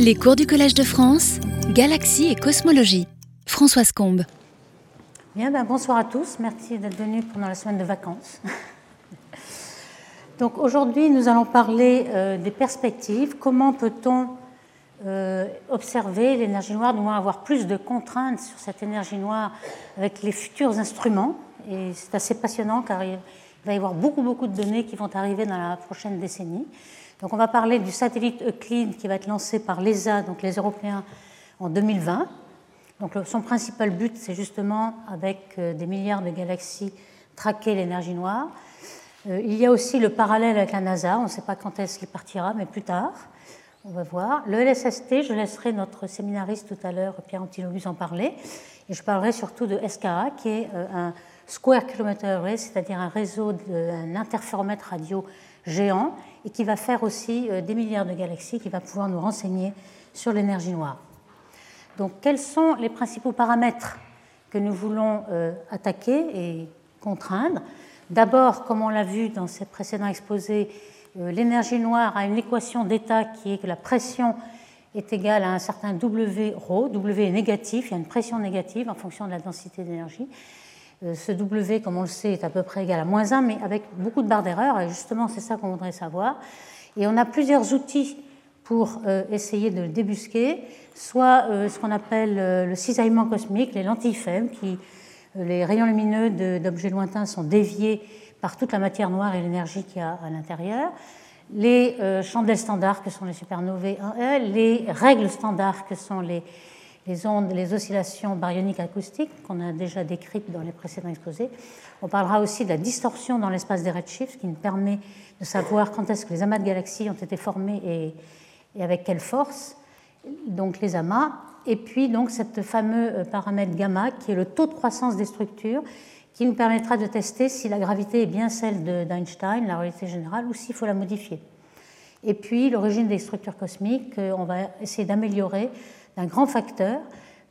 Les cours du Collège de France, Galaxie et Cosmologie. Françoise Combe. Bien, ben, bonsoir à tous. Merci d'être venus pendant la semaine de vacances. Donc aujourd'hui, nous allons parler euh, des perspectives. Comment peut-on euh, observer l'énergie noire, du moins avoir plus de contraintes sur cette énergie noire avec les futurs instruments? Et c'est assez passionnant car il va y avoir beaucoup, beaucoup de données qui vont arriver dans la prochaine décennie. Donc on va parler du satellite Euclide qui va être lancé par l'ESA, donc les Européens, en 2020. Donc son principal but, c'est justement, avec euh, des milliards de galaxies, traquer l'énergie noire. Euh, il y a aussi le parallèle avec la NASA, on ne sait pas quand est-ce qu'il partira, mais plus tard, on va voir. Le LSST, je laisserai notre séminariste tout à l'heure, Pierre Antinobus, en parler. Et je parlerai surtout de SKA, qui est euh, un Square Kilometer Array, c'est-à-dire un réseau d'un interféromètre radio géant, et qui va faire aussi euh, des milliards de galaxies, qui va pouvoir nous renseigner sur l'énergie noire. Donc, quels sont les principaux paramètres que nous voulons attaquer et contraindre? D'abord, comme on l'a vu dans ce précédent exposé, euh, l'énergie noire a une équation d'état qui est que la pression est égale à un certain W ρ. W est négatif, il y a une pression négative en fonction de la densité d'énergie. Euh, ce W, comme on le sait, est à peu près égal à moins 1, mais avec beaucoup de barres d'erreur, et justement c'est ça qu'on voudrait savoir. Et on a plusieurs outils pour euh, essayer de le débusquer, soit ce qu'on appelle le cisaillement cosmique, les lentilles faibles, qui les rayons lumineux d'objets lointains sont déviés par toute la matière noire et l'énergie qu'il y a à l'intérieur. Les euh, chandelles standards que sont les supernovae 1 les règles standards que sont les, ondes, les oscillations baryoniques acoustiques qu'on a déjà décrites dans les précédents exposés. On parlera aussi de la distorsion dans l'espace des redshifts qui nous permet de savoir quand est-ce que les amas de galaxies ont été formés et, et avec quelle force. Donc les amas et puis donc cette fameux euh, paramètre gamma qui est le taux de croissance des structures qui nous permettra de tester si la gravité est bien celle d'Einstein, la réalité générale, ou s'il faut la modifier. Et puis l'origine des structures cosmiques, euh, on va essayer d'améliorer d'un grand facteur,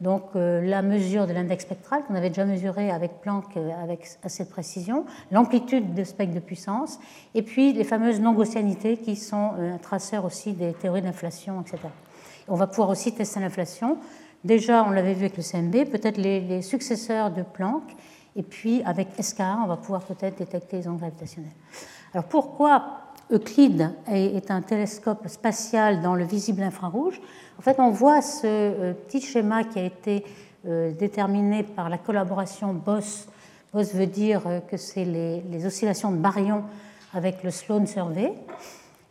donc euh, la mesure de l'index spectral qu'on avait déjà mesuré avec Planck avec assez de précision, l'amplitude de spectre de puissance, et puis les fameuses non-gaussianités qui sont un traceur aussi des théories d'inflation, etc. On va pouvoir aussi tester l'inflation. Déjà, on l'avait vu avec le CMB, peut-être les, successeurs de Planck, et puis avec SKA, on va pouvoir peut-être détecter les ondes gravitationnelles. Alors pourquoi Euclide est un télescope spatial dans le visible infrarouge En fait, on voit ce euh, petit schéma qui a été euh, déterminé par la collaboration BOSS. BOSS veut dire euh, que c'est les, oscillations de baryon avec le Sloan Survey.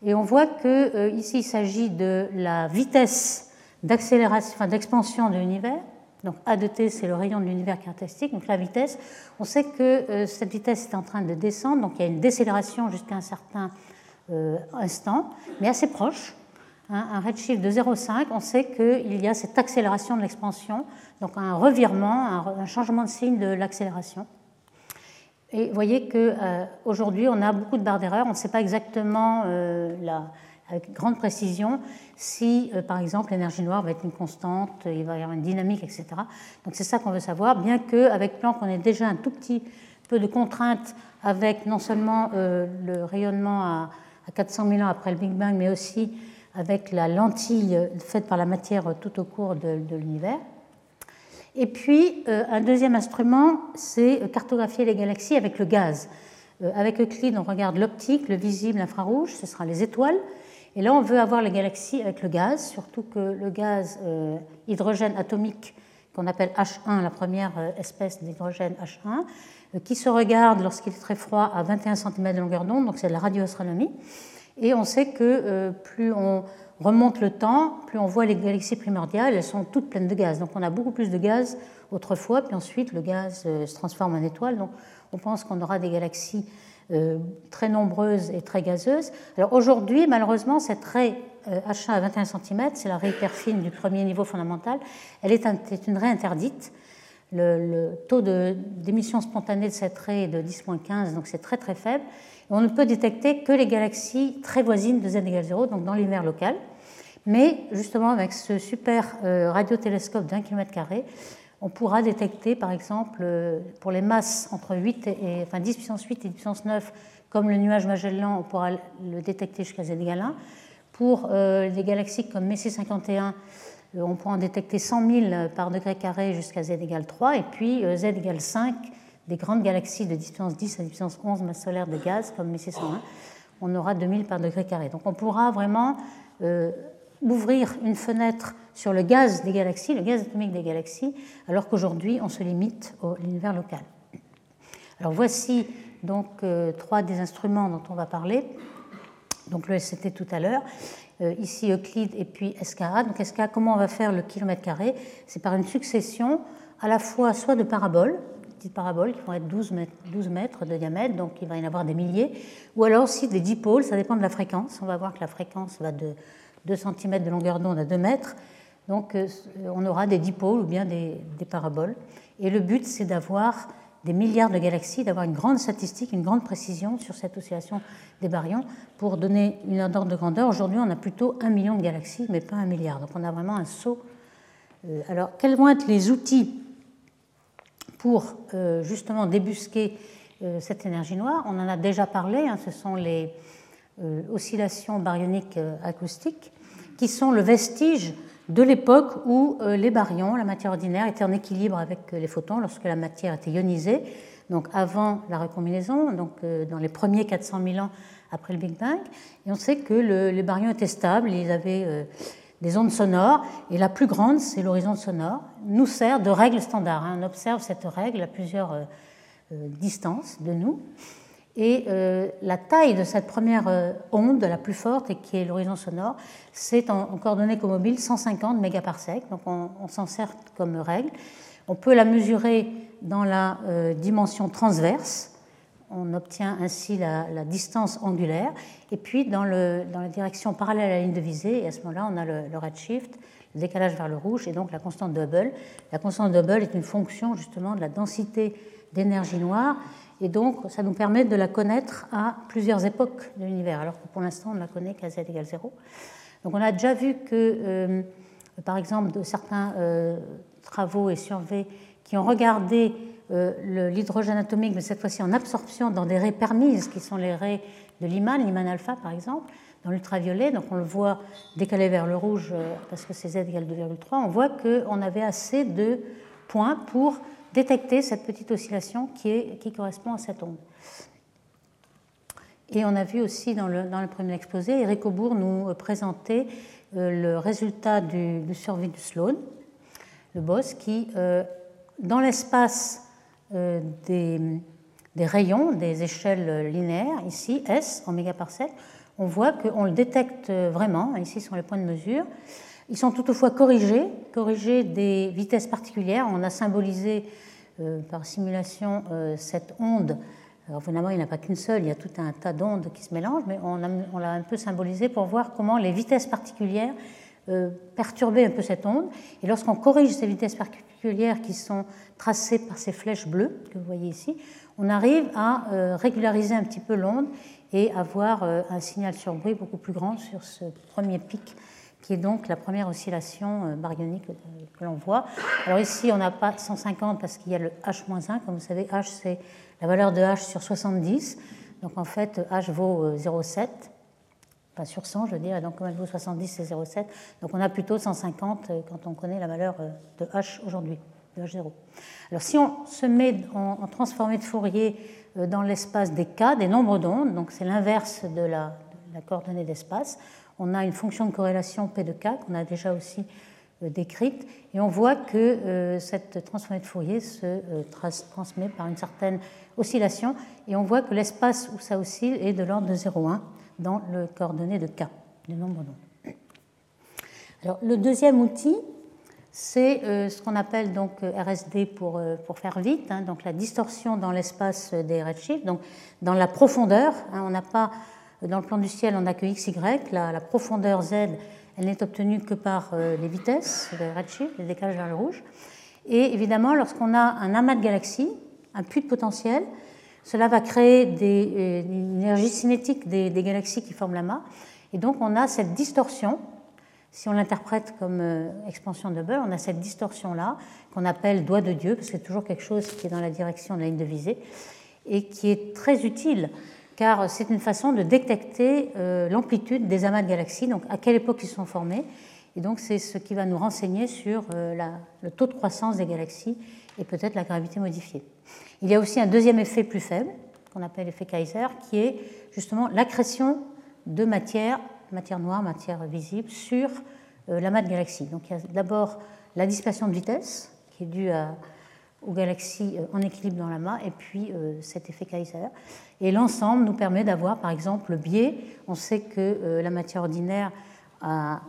Et on voit que ici il s'agit de la vitesse d'accélération, enfin, d'expansion de l'univers. Donc A de t, c'est le rayon de l'univers caractéristique. Donc la vitesse, on sait que cette vitesse est en train de descendre, donc il y a une décélération jusqu'à un certain instant, mais assez proche. Hein, un redshift de 0,5, on sait qu'il y a cette accélération de l'expansion, donc un revirement, un changement de signe de l'accélération. Et vous voyez qu'aujourd'hui, euh, on a beaucoup de barres d'erreur. On ne sait pas exactement, euh, avec grande précision, si, euh, par exemple, l'énergie noire va être une constante, il va y avoir une dynamique, etc. Donc c'est ça qu'on veut savoir, bien qu'avec Planck, on ait déjà un tout petit peu de contraintes avec non seulement le rayonnement à, 400 000 ans après le Big Bang, mais aussi avec la lentille faite par la matière tout au cours de l'univers. Et puis, euh, un deuxième instrument, c'est cartographier les galaxies avec le gaz. Euh, avec Euclide, on regarde l'optique, le visible, l'infrarouge, ce sera les étoiles. Et là, on veut avoir les galaxies avec le gaz, surtout que le gaz euh, hydrogène atomique, qu'on appelle H1, la première espèce d'hydrogène H1, qui se regarde lorsqu'il est très froid à 21 cm de longueur d'onde, donc c'est de la radioastronomie. Et on sait que plus on remonte le temps, plus on voit les galaxies primordiales, elles sont toutes pleines de gaz. Donc on a beaucoup plus de gaz autrefois, puis ensuite le gaz euh, se transforme en étoile. Donc on pense qu'on aura des galaxies euh, très nombreuses et très gazeuses. Alors aujourd'hui, malheureusement, cette raie H1 euh, à 21 cm, c'est la raie hyper fine du premier niveau fondamental, elle est, une raie interdite. Le, taux d'émission spontanée de cette raie est de 10-15, donc c'est très très faible. on ne peut détecter que les galaxies très voisines de z égale 0, donc dans l'univers local. Mais justement, avec ce super euh, radiotélescope d'un kilomètre carré, on pourra détecter, par exemple, euh, pour les masses entre 8 et, enfin 10 puissance 8 et 10 puissance 9, comme le nuage Magellan, on pourra le détecter jusqu'à z égale 1. Pour des galaxies comme Messier 51, on peut en détecter 100 000 par degré carré jusqu'à z égale 3, et puis z égale 5 des grandes galaxies de distance 10 à distance 11 masse solaire de gaz, comme Messier 101, on aura 2000 par degré carré. Donc on pourra vraiment ouvrir une fenêtre sur le gaz des galaxies, le gaz atomique des galaxies, alors qu'aujourd'hui on se limite à l'univers local. Alors voici donc euh, trois des instruments dont on va parler. Donc le SCT tout à l'heure, euh, ici Euclide et puis SKA. Donc SKA, comment on va faire le kilomètre carré? C'est par une succession à la fois soit de paraboles, petites paraboles qui vont être 12 mètres, 12 mètres, de diamètre, donc il va y en avoir des milliers, ou alors aussi des dipôles, ça dépend de la fréquence. On va voir que la fréquence va de 2 cm de longueur d'onde à 2 mètres. Donc euh, on aura des dipôles ou bien des, paraboles. Et le but, c'est d'avoir des milliards de galaxies, d'avoir une grande statistique, une grande précision sur cette oscillation des baryons pour donner une ordre de grandeur. Aujourd'hui, on a plutôt un million de galaxies, mais pas un milliard. Donc on a vraiment un saut. Euh, alors, quels vont être les outils pour euh, justement débusquer cette énergie noire? On en a déjà parlé, hein, ce sont les oscillations baryoniques acoustiques qui sont le vestige de l'époque où euh, les baryons, la matière ordinaire, étaient en équilibre avec euh, les photons lorsque la matière était ionisée, donc avant la recombinaison, donc euh, dans les premiers 400 000 ans après le Big Bang. Et on sait que les baryons étaient stables, ils avaient des ondes sonores, et la plus grande, c'est l'horizon sonore, nous sert de règle standard. Hein. On observe cette règle à plusieurs distances de nous. Et euh, la taille de cette première euh, onde, la plus forte, et qui est l'horizon sonore, c'est en, coordonnées comobiles 150 mégaparsecs. Donc on, s'en sert comme règle. On peut la mesurer dans la euh, dimension transverse. On obtient ainsi la, distance angulaire. Et puis dans, la direction parallèle à la ligne de visée, et à ce moment-là, on a le, le redshift, le décalage vers le rouge, et donc la constante de Hubble. La constante de Hubble est une fonction justement de la densité d'énergie noire et donc, ça nous permet de la connaître à plusieurs époques de l'univers, alors que pour l'instant, on ne la connaît qu'à z égale 0. Donc, on a déjà vu que, euh, par exemple, de certains euh, travaux et surveys qui ont regardé euh, l'hydrogène atomique, mais cette fois-ci en absorption dans des raies permises, qui sont les raies de Lyman, Lyman alpha par exemple, dans l'ultraviolet, donc on le voit décalé vers le rouge parce que c'est z égale 2,3, on voit qu'on avait assez de points pour détecter cette petite oscillation qui, correspond à cette onde. Et on a vu aussi dans le, premier exposé, Eric Aubourg nous présentait euh, le résultat du, du Sloan, le BOSS, qui, euh, dans l'espace euh, des, rayons, des échelles linéaires, ici, S en mégaparsec, on voit qu'on le détecte vraiment, ici sont les points de mesure, ils sont toutefois corrigés, corrigés des vitesses particulières. On a symbolisé euh, par simulation euh, cette onde. Alors évidemment, il n'y en a pas qu'une seule, il y a tout un tas d'ondes qui se mélangent, mais on, l'a un peu symbolisé pour voir comment les vitesses particulières euh, perturbaient un peu cette onde. Et lorsqu'on corrige ces vitesses particulières qui sont tracées par ces flèches bleues que vous voyez ici, on arrive à régulariser un petit peu l'onde et avoir un signal sur bruit beaucoup plus grand sur ce premier pic qui est donc la première oscillation euh, baryonique que l'on voit. Alors ici, on n'a pas 150 parce qu'il y a le H-1, comme vous savez, H c'est la valeur de H sur 70, donc en fait H vaut 0,7, euh, pas sur 100 je veux dire, donc comme elle vaut 70 c'est 0,7, donc on a plutôt 150 euh, quand on connaît la valeur de H aujourd'hui, de H0. Alors si on se met en, transformé de Fourier dans l'espace des K, des nombres d'ondes, donc c'est l'inverse de la coordonnée d'espace, on a une fonction de corrélation P de K qu'on a déjà aussi euh, décrite, et on voit que euh, cette transformée de Fourier se euh, transmet par une certaine oscillation, et on voit que l'espace où ça oscille est de l'ordre de 0,1 dans le coordonnées de K, du nombre d'ondes. Alors, le deuxième outil, c'est ce qu'on appelle donc RSD pour, pour faire vite, hein, donc la distorsion dans l'espace des redshifts, donc dans la profondeur. Hein, on n'a pas dans le plan du ciel, on n'a que x, y. La, profondeur z, elle n'est obtenue que par euh, les vitesses, le redshift, les décalages vers le rouge. Et évidemment, lorsqu'on a un amas de galaxies, un puits de potentiel, cela va créer des, euh, une énergie cinétique des, galaxies qui forment l'amas. Et donc, on a cette distorsion. Si on l'interprète comme euh, expansion de Hubble, on a cette distorsion-là qu'on appelle doigt de Dieu, parce que c'est toujours quelque chose qui est dans la direction de la ligne de visée, et qui est très utile car c'est une façon de détecter l'amplitude des amas de galaxies, donc à quelle époque ils sont formés. Et donc c'est ce qui va nous renseigner sur le taux de croissance des galaxies et peut-être la gravité modifiée. Il y a aussi un deuxième effet plus faible, qu'on appelle l'effet Kaiser, qui est justement l'accrétion de matière, matière noire, matière visible, sur euh, l'amas de galaxies. Donc il y a d'abord la dispersion de vitesse, qui est due aux galaxies euh, en équilibre dans l'amas, et puis euh, cet effet Kaiser. Et l'ensemble nous permet d'avoir, par exemple, le biais. On sait que la matière ordinaire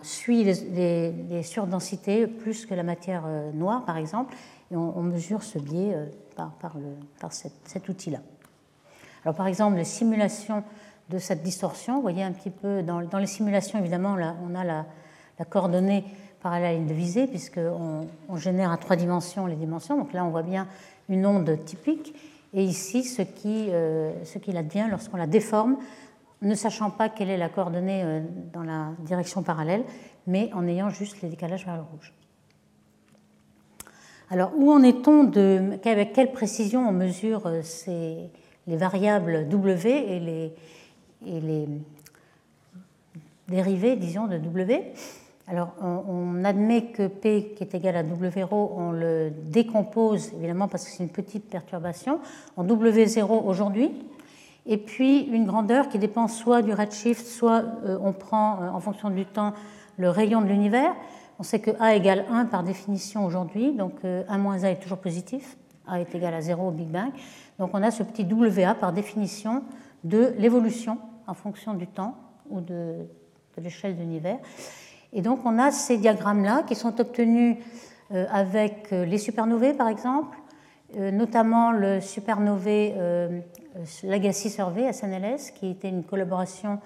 suit les, surdensités plus que la matière noire, par exemple, et on, mesure ce biais par, cet outil-là. Alors, par exemple, les simulations de cette distorsion. Vous voyez un petit peu, dans, les simulations, évidemment, on a la, coordonnée par la ligne de visée, puisqu'on on génère à trois dimensions les dimensions. Donc là, on voit bien une onde typique. Et ici, ce qui, euh, ce advient lorsqu'on la déforme, ne sachant pas quelle est la coordonnée euh, dans la direction parallèle, mais en ayant juste les décalages vers le rouge. Alors, où en est-on de. Avec quelle précision on mesure euh, les variables W et les, et les dérivés, disons, de W? Alors, on, admet que P qui est égal à W0, on le décompose, évidemment, parce que c'est une petite perturbation, en W0 aujourd'hui, et puis une grandeur qui dépend soit du redshift, soit euh, on prend, euh, en fonction du temps, le rayon de l'univers. On sait que A égale 1 par définition aujourd'hui, donc 1 euh, moins A est toujours positif, A est égal à 0 au Big Bang. Donc on a ce petit WA par définition de l'évolution en fonction du temps ou de, l'échelle de l'univers. Et donc on a ces diagrammes-là qui sont obtenus euh, avec euh, les supernovae par exemple, euh, notamment le supernovae Legacy Survey SNLS qui était une collaboration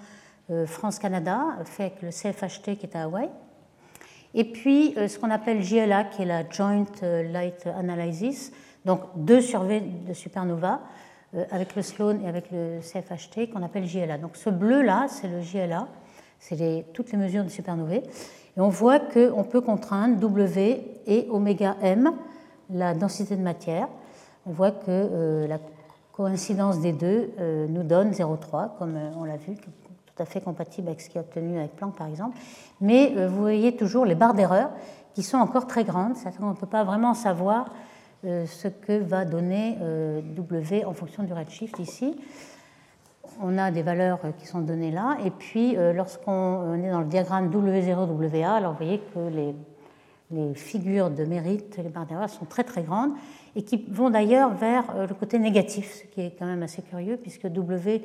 France-Canada fait avec le CFHT qui est à Hawaï. Et puis ce qu'on appelle JLA qui est la Joint Light Analysis, donc deux surveys de supernova avec le Sloan et avec le CFHT qu'on appelle JLA. Donc ce bleu-là, c'est le JLA, c'est toutes les mesures de supernovae. Et on voit qu'on peut contraindre W et oméga M, la densité de matière. On voit que euh, la coïncidence des deux euh, nous donne 0,3, comme on l'a vu, tout à fait compatible avec ce qui est obtenu avec Planck par exemple. Mais vous voyez toujours les barres d'erreur qui sont encore très grandes, c'est-à-dire qu'on ne peut pas vraiment savoir euh, ce que va donner euh, W en fonction du redshift ici. On a des valeurs qui sont données là. Et puis, euh, lorsqu'on est dans le diagramme W0, WA, alors vous voyez que les, figures de mérite, les barres d'erreur sont très très grandes et qui vont d'ailleurs vers le côté négatif, ce qui est quand même assez curieux puisque W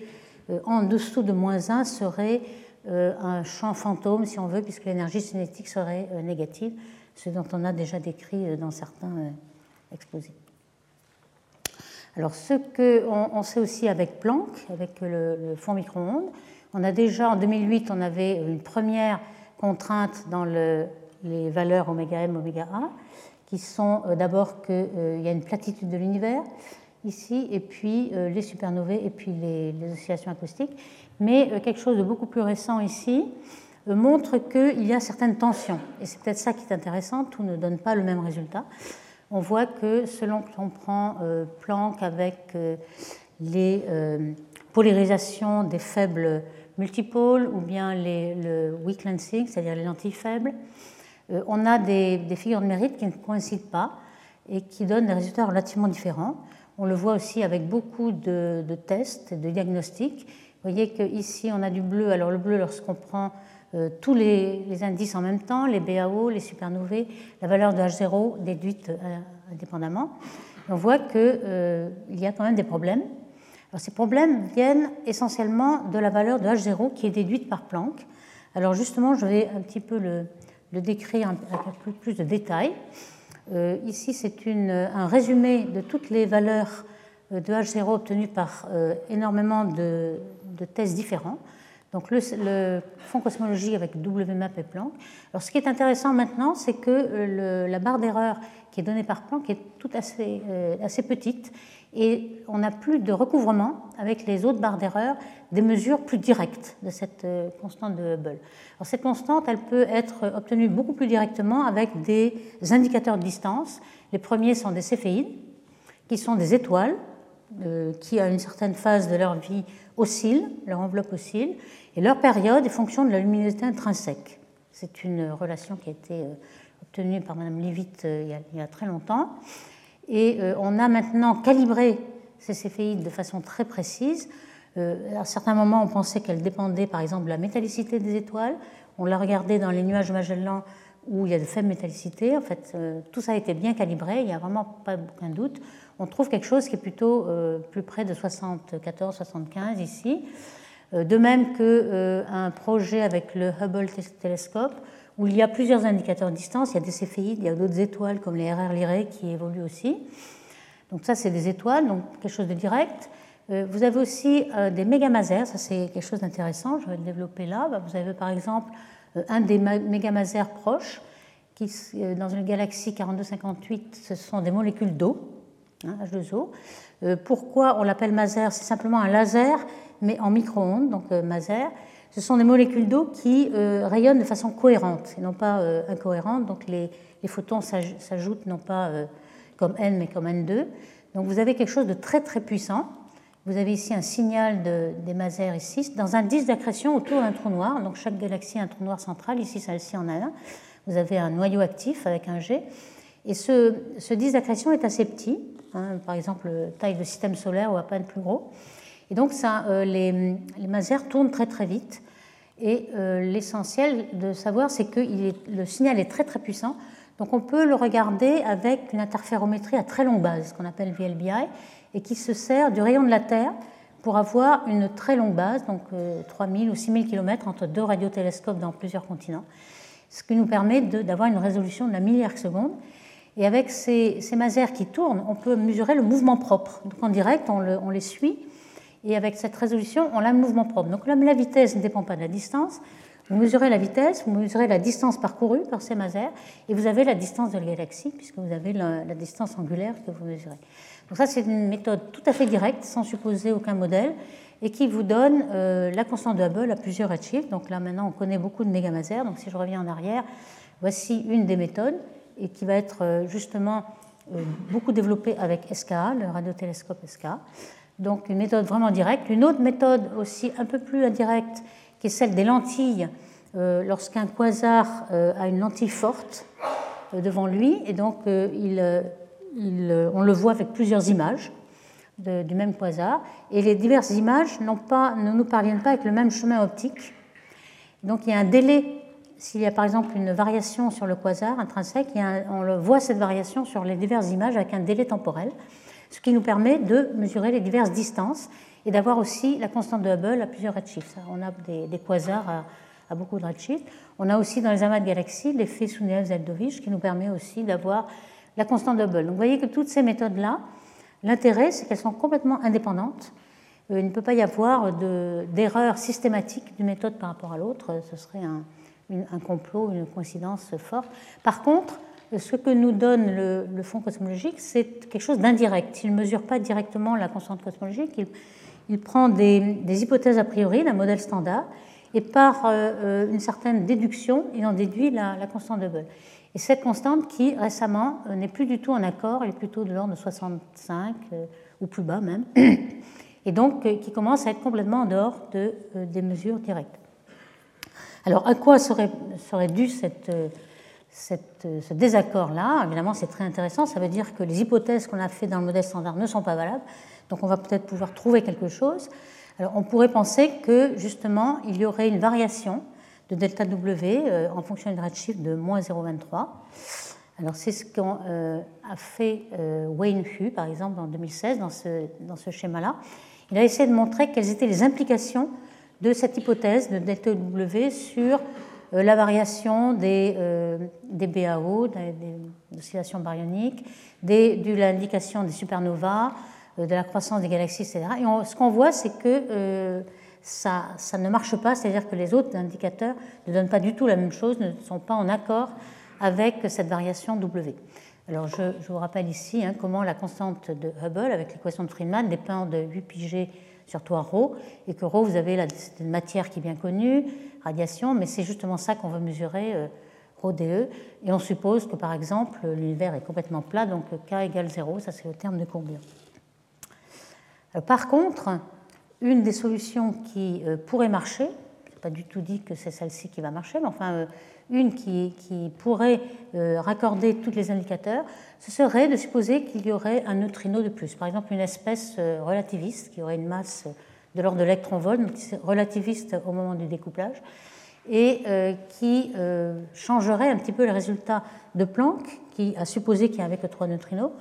en dessous de moins 1 serait un champ fantôme, si on veut, puisque l'énergie cinétique serait négative, ce dont on a déjà décrit dans certains explosé. Alors, ce qu'on on sait aussi avec Planck, avec le, fond micro-ondes, on a déjà en 2008, on avait une première contrainte dans le, les valeurs oméga m, oméga a, qui sont euh, d'abord qu'il euh, y a une platitude de l'univers ici, et puis euh, les supernovae, et puis les, les oscillations acoustiques. Mais quelque chose de beaucoup plus récent ici montre qu'il y a certaines tensions. Et c'est peut-être ça qui est intéressant, tout ne donne pas le même résultat on voit que selon que l'on prend euh, Planck avec euh, les euh, polarisations des faibles multipôles ou bien les, le weak lensing, c'est-à-dire les lentilles faibles, on a des, figures de mérite qui ne coïncident pas et qui donnent des résultats relativement différents. On le voit aussi avec beaucoup de, de tests, de diagnostics. Vous voyez qu'ici, on a du bleu. Alors le bleu, lorsqu'on prend tous les, indices en même temps, les BAO, les supernovae, la valeur de H0 déduite euh, indépendamment. on voit qu'il euh, y a quand même des problèmes. Ces problèmes viennent essentiellement de la valeur de H0 qui est déduite par Planck. Alors justement, je vais un petit peu le, décrire avec plus de détails. ici, c'est un résumé de toutes les valeurs de H0 obtenues par énormément de, de tests différents. Donc le, le, fond cosmologie avec WMAP et Planck. Alors ce qui est intéressant maintenant, c'est que euh, la barre d'erreur qui est donnée par Planck est tout assez, euh, assez petite et on n'a plus de recouvrement avec les autres barres d'erreur des mesures plus directes de cette euh, constante de Hubble. Alors cette constante, elle peut être obtenue beaucoup plus directement avec des indicateurs de distance. Les premiers sont des céphéides, qui sont des étoiles qui, à une certaine phase de leur vie, oscillent, leur enveloppe oscille, et leur période est fonction de la luminosité intrinsèque. C'est une relation qui a été obtenue par Mme Leavitt il, y a très longtemps. Et on a maintenant calibré ces céphéides de façon très précise. à certains moments, on pensait qu'elles dépendaient par exemple de la métallicité des étoiles. On l'a regardé dans les nuages Magellan où il y a de faibles métallicités. En fait, euh, tout ça a été bien calibré, il n'y a vraiment pas aucun doute. On trouve quelque chose qui est plutôt euh, plus près de 74-75 ici. Euh, de même qu'un projet avec le Hubble télescope, où il y a plusieurs indicateurs de distance, il y a des céphéides, il y a d'autres étoiles comme les RR Lyrae qui évoluent aussi. Donc ça, c'est des étoiles, donc quelque chose de direct. Vous avez aussi des mégamasers, ça c'est quelque chose d'intéressant, je vais le développer là. Bah, vous avez par exemple un des mégamasers proches, qui, euh, dans une galaxie 4258, ce sont des molécules d'eau, hein, H2O. Euh, pourquoi on l'appelle maser? C'est simplement un laser, mais en micro-ondes, donc maser. Ce sont des molécules d'eau qui rayonnent de façon cohérente et non pas incohérente. Donc les, les photons s'ajoutent non pas comme N, mais comme N2. Donc vous avez quelque chose de très très puissant vous avez ici un signal de, des masers ici, dans un disque d'accrétion autour d'un trou noir. Donc chaque galaxie a un trou noir central. Ici, celle-ci en a un. Vous avez un noyau actif avec un G. Et ce, ce disque d'accrétion est assez petit, hein, par exemple taille de système solaire ou à peine plus gros. Et donc euh, les, les, masers tournent très très vite. Et euh, l'essentiel de savoir, c'est que le signal est très très puissant. Donc on peut le regarder avec une interférométrie à très longue base, qu'on appelle VLBI, et qui se sert du rayon de la Terre pour avoir une très longue base, donc 3000 euh, ou 6000 km entre deux radiotélescopes dans plusieurs continents, ce qui nous permet d'avoir une résolution de la milliard seconde. Et avec ces, ces, masers qui tournent, on peut mesurer le mouvement propre. Donc en direct, on, les suit, et avec cette résolution, on a le mouvement propre. Donc là, la vitesse ne dépend pas de la distance. Vous mesurez la vitesse, vous mesurez la distance parcourue par ces masers, et vous avez la distance de la galaxie, puisque vous avez la distance angulaire que vous mesurez. Donc ça, c'est une méthode tout à fait directe, sans supposer aucun modèle, et qui vous donne euh, la constante de Hubble à plusieurs redshifts. Donc là, maintenant, on connaît beaucoup de mégamasers. Donc si je reviens en arrière, voici une des méthodes, et qui va être euh, justement euh, beaucoup développée avec SKA, le radiotélescope SKA. Donc une méthode vraiment directe. Une autre méthode aussi un peu plus indirecte, qui est celle des lentilles. Lorsqu'un quasar a une lentille forte devant lui, et donc il euh, on le voit avec plusieurs images du même quasar, et les diverses images pas, ne nous parviennent pas avec le même chemin optique. Donc il y a un délai, s'il y a par exemple une variation sur le quasar intrinsèque, on voit cette variation sur les diverses images avec un délai temporel, ce qui nous permet de mesurer les diverses distances et d'avoir aussi la constante de Hubble à plusieurs redshifts. On a des, quasars à, beaucoup de redshifts. On a aussi dans les amas de galaxies l'effet Sounev-Zeldovich qui nous permet aussi d'avoir la constante de Hubble. Donc vous voyez que toutes ces méthodes-là, l'intérêt, c'est qu'elles sont complètement indépendantes. Euh, il ne peut pas y avoir d'erreur systématique d'une méthode par rapport à l'autre. Ce serait un, complot, une coïncidence forte. Par contre, ce que nous donne le, fond cosmologique, c'est quelque chose d'indirect. Il ne mesure pas directement la constante cosmologique. Il, prend des, hypothèses a priori, d'un modèle standard, et par euh, euh, une certaine déduction, il en déduit la, la constante de Hubble. Et cette constante qui récemment euh, n'est plus du tout en accord, elle est plutôt de l'ordre de 65 euh, ou plus bas même, et donc euh, qui commence à être complètement en dehors de, des mesures directes. Alors à quoi serait, dû ce désaccord-là? Évidemment, c'est très intéressant, ça veut dire que les hypothèses qu'on a faites dans le modèle standard ne sont pas valables, donc on va peut-être pouvoir trouver quelque chose. Alors on pourrait penser que justement il y aurait une variation de delta W euh, en fonction du redshift de moins 0,23. Alors c'est ce qu'a euh, fait euh, Wayne Hu, par exemple, en 2016, dans ce, dans ce schéma-là. Il a essayé de montrer quelles étaient les implications de cette hypothèse de delta W sur la variation des, des BAO, des, oscillations baryoniques, des, de l'indication des supernovas, de la croissance des galaxies, etc. Et ce qu'on voit, c'est que ça, ne marche pas, c'est-à-dire que les autres indicateurs ne donnent pas du tout la même chose, ne sont pas en accord avec cette variation W. Alors je, vous rappelle ici hein, comment la constante de Hubble avec l'équation de Friedman dépend de 8 πg sur 3 ρ, et que ρ, vous avez la, une matière qui est bien connue, radiation, mais c'est justement ça qu'on veut mesurer, euh, ρ dE, et on suppose que par exemple l'univers est complètement plat, donc K égale 0, ça c'est le terme de courbure. par contre, une des solutions qui pourrait marcher, pas du tout dit que c'est celle-ci qui va marcher, mais enfin une qui, pourrait raccorder tous les indicateurs, ce serait de supposer qu'il y aurait un neutrino de plus. Par exemple, une espèce relativiste qui aurait une masse de l'ordre de l'électron-volt, relativiste au moment du découplage, et euh, qui euh, changerait un petit peu le résultat de Planck, qui a supposé qu'il y avait que trois neutrinos.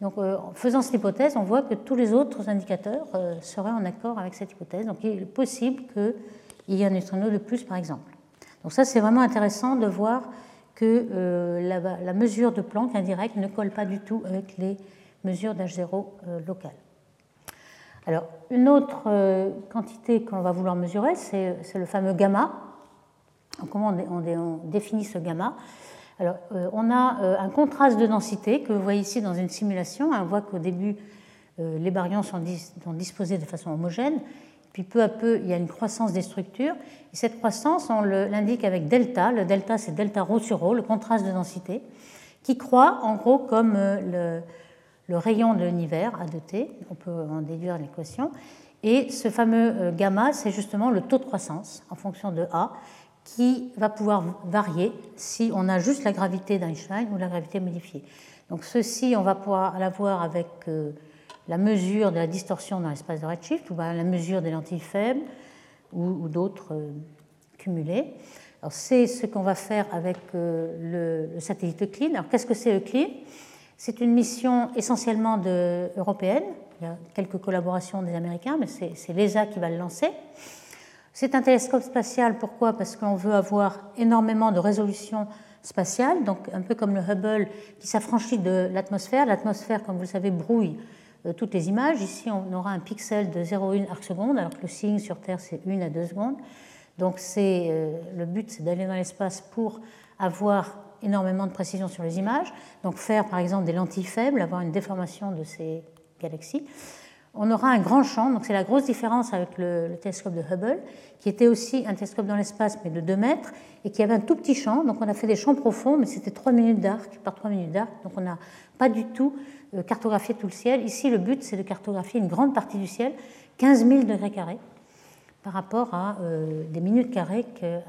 Donc, euh, en faisant cette hypothèse, on voit que tous les autres indicateurs seraient en accord avec cette hypothèse. Donc, il est possible qu'il y ait un neutrino de plus, par exemple. Donc, ça, c'est vraiment intéressant de voir que la, la, mesure de Planck indirecte ne colle pas du tout avec les mesures d'H0 locales. Alors, une autre quantité qu'on va vouloir mesurer, c'est le fameux gamma, Comment on, définit ce gamma? Alors, euh, on a euh, un contraste de densité que vous voyez ici dans une simulation. On voit qu'au début, euh, les baryons sont, disposés de façon homogène, puis peu à peu, il y a une croissance des structures. Et cette croissance, on l'indique avec delta. Le delta, c'est delta rho sur rho, le contraste de densité, qui croît en gros comme le, le rayon de l'univers, A de t. On peut en déduire l'équation. Et ce fameux gamma, c'est justement le taux de croissance en fonction de A qui va pouvoir varier si on a juste la gravité d'Einstein ou la gravité modifiée. Donc ceci, on va pouvoir l'avoir avec euh, la mesure de la distorsion dans l'espace de redshift ou la mesure des lentilles faibles ou, d'autres euh, cumulées. Alors c'est ce qu'on va faire avec euh, le, satellite Euclide. Alors qu'est-ce que c'est Euclide? C'est une mission essentiellement européenne. Il y a quelques collaborations des Américains, mais c'est l'ESA qui va le lancer. C'est un télescope spatial, pourquoi? Parce qu'on veut avoir énormément de résolution spatiale, donc un peu comme le Hubble qui s'affranchit de l'atmosphère. L'atmosphère, comme vous le savez, brouille euh, toutes les images. Ici, on aura un pixel de 0,1 arc seconde, alors que le signe sur Terre, c'est 1 à 2 secondes. Donc euh, le but, c'est d'aller dans l'espace pour avoir énormément de précision sur les images, donc faire par exemple des lentilles faibles, avoir une déformation de ces galaxies on aura un grand champ, donc c'est la grosse différence avec le, télescope de Hubble, qui était aussi un télescope dans l'espace, mais de 2 mètres, et qui avait un tout petit champ. Donc on a fait des champs profonds, mais c'était 3 minutes d'arc par 3 minutes d'arc, donc on n'a pas du tout euh, cartographié tout le ciel. Ici, le but, c'est de cartographier une grande partie du ciel, 15 000 degrés carrés, par rapport à euh, des minutes carrées qu'a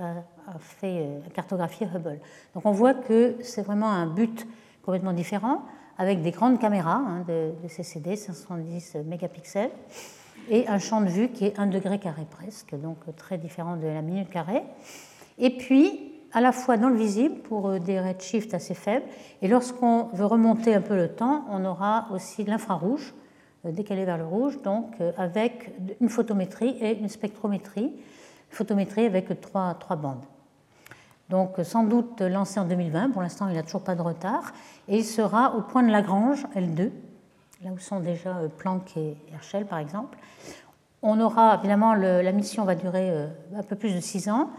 fait euh, cartographier Hubble. Donc on voit que c'est vraiment un but complètement différent avec des grandes caméras hein, de, CCD, 570 mégapixels, et un champ de vue qui est 1 degré carré presque, donc très différent de la minute carrée. Et puis, à la fois dans le visible pour euh, des redshifts assez faibles, et lorsqu'on veut remonter un peu le temps, on aura aussi l'infrarouge euh, décalé vers le rouge, donc euh, avec une photométrie et une spectrométrie, photométrie avec trois bandes. Donc sans doute lancé en 2020, pour l'instant il n'a toujours pas de retard, et il sera au point de Lagrange, L2, là où sont déjà euh, Planck et Herschel par exemple. On aura, évidemment, la mission va durer euh, un peu plus de 6 ans.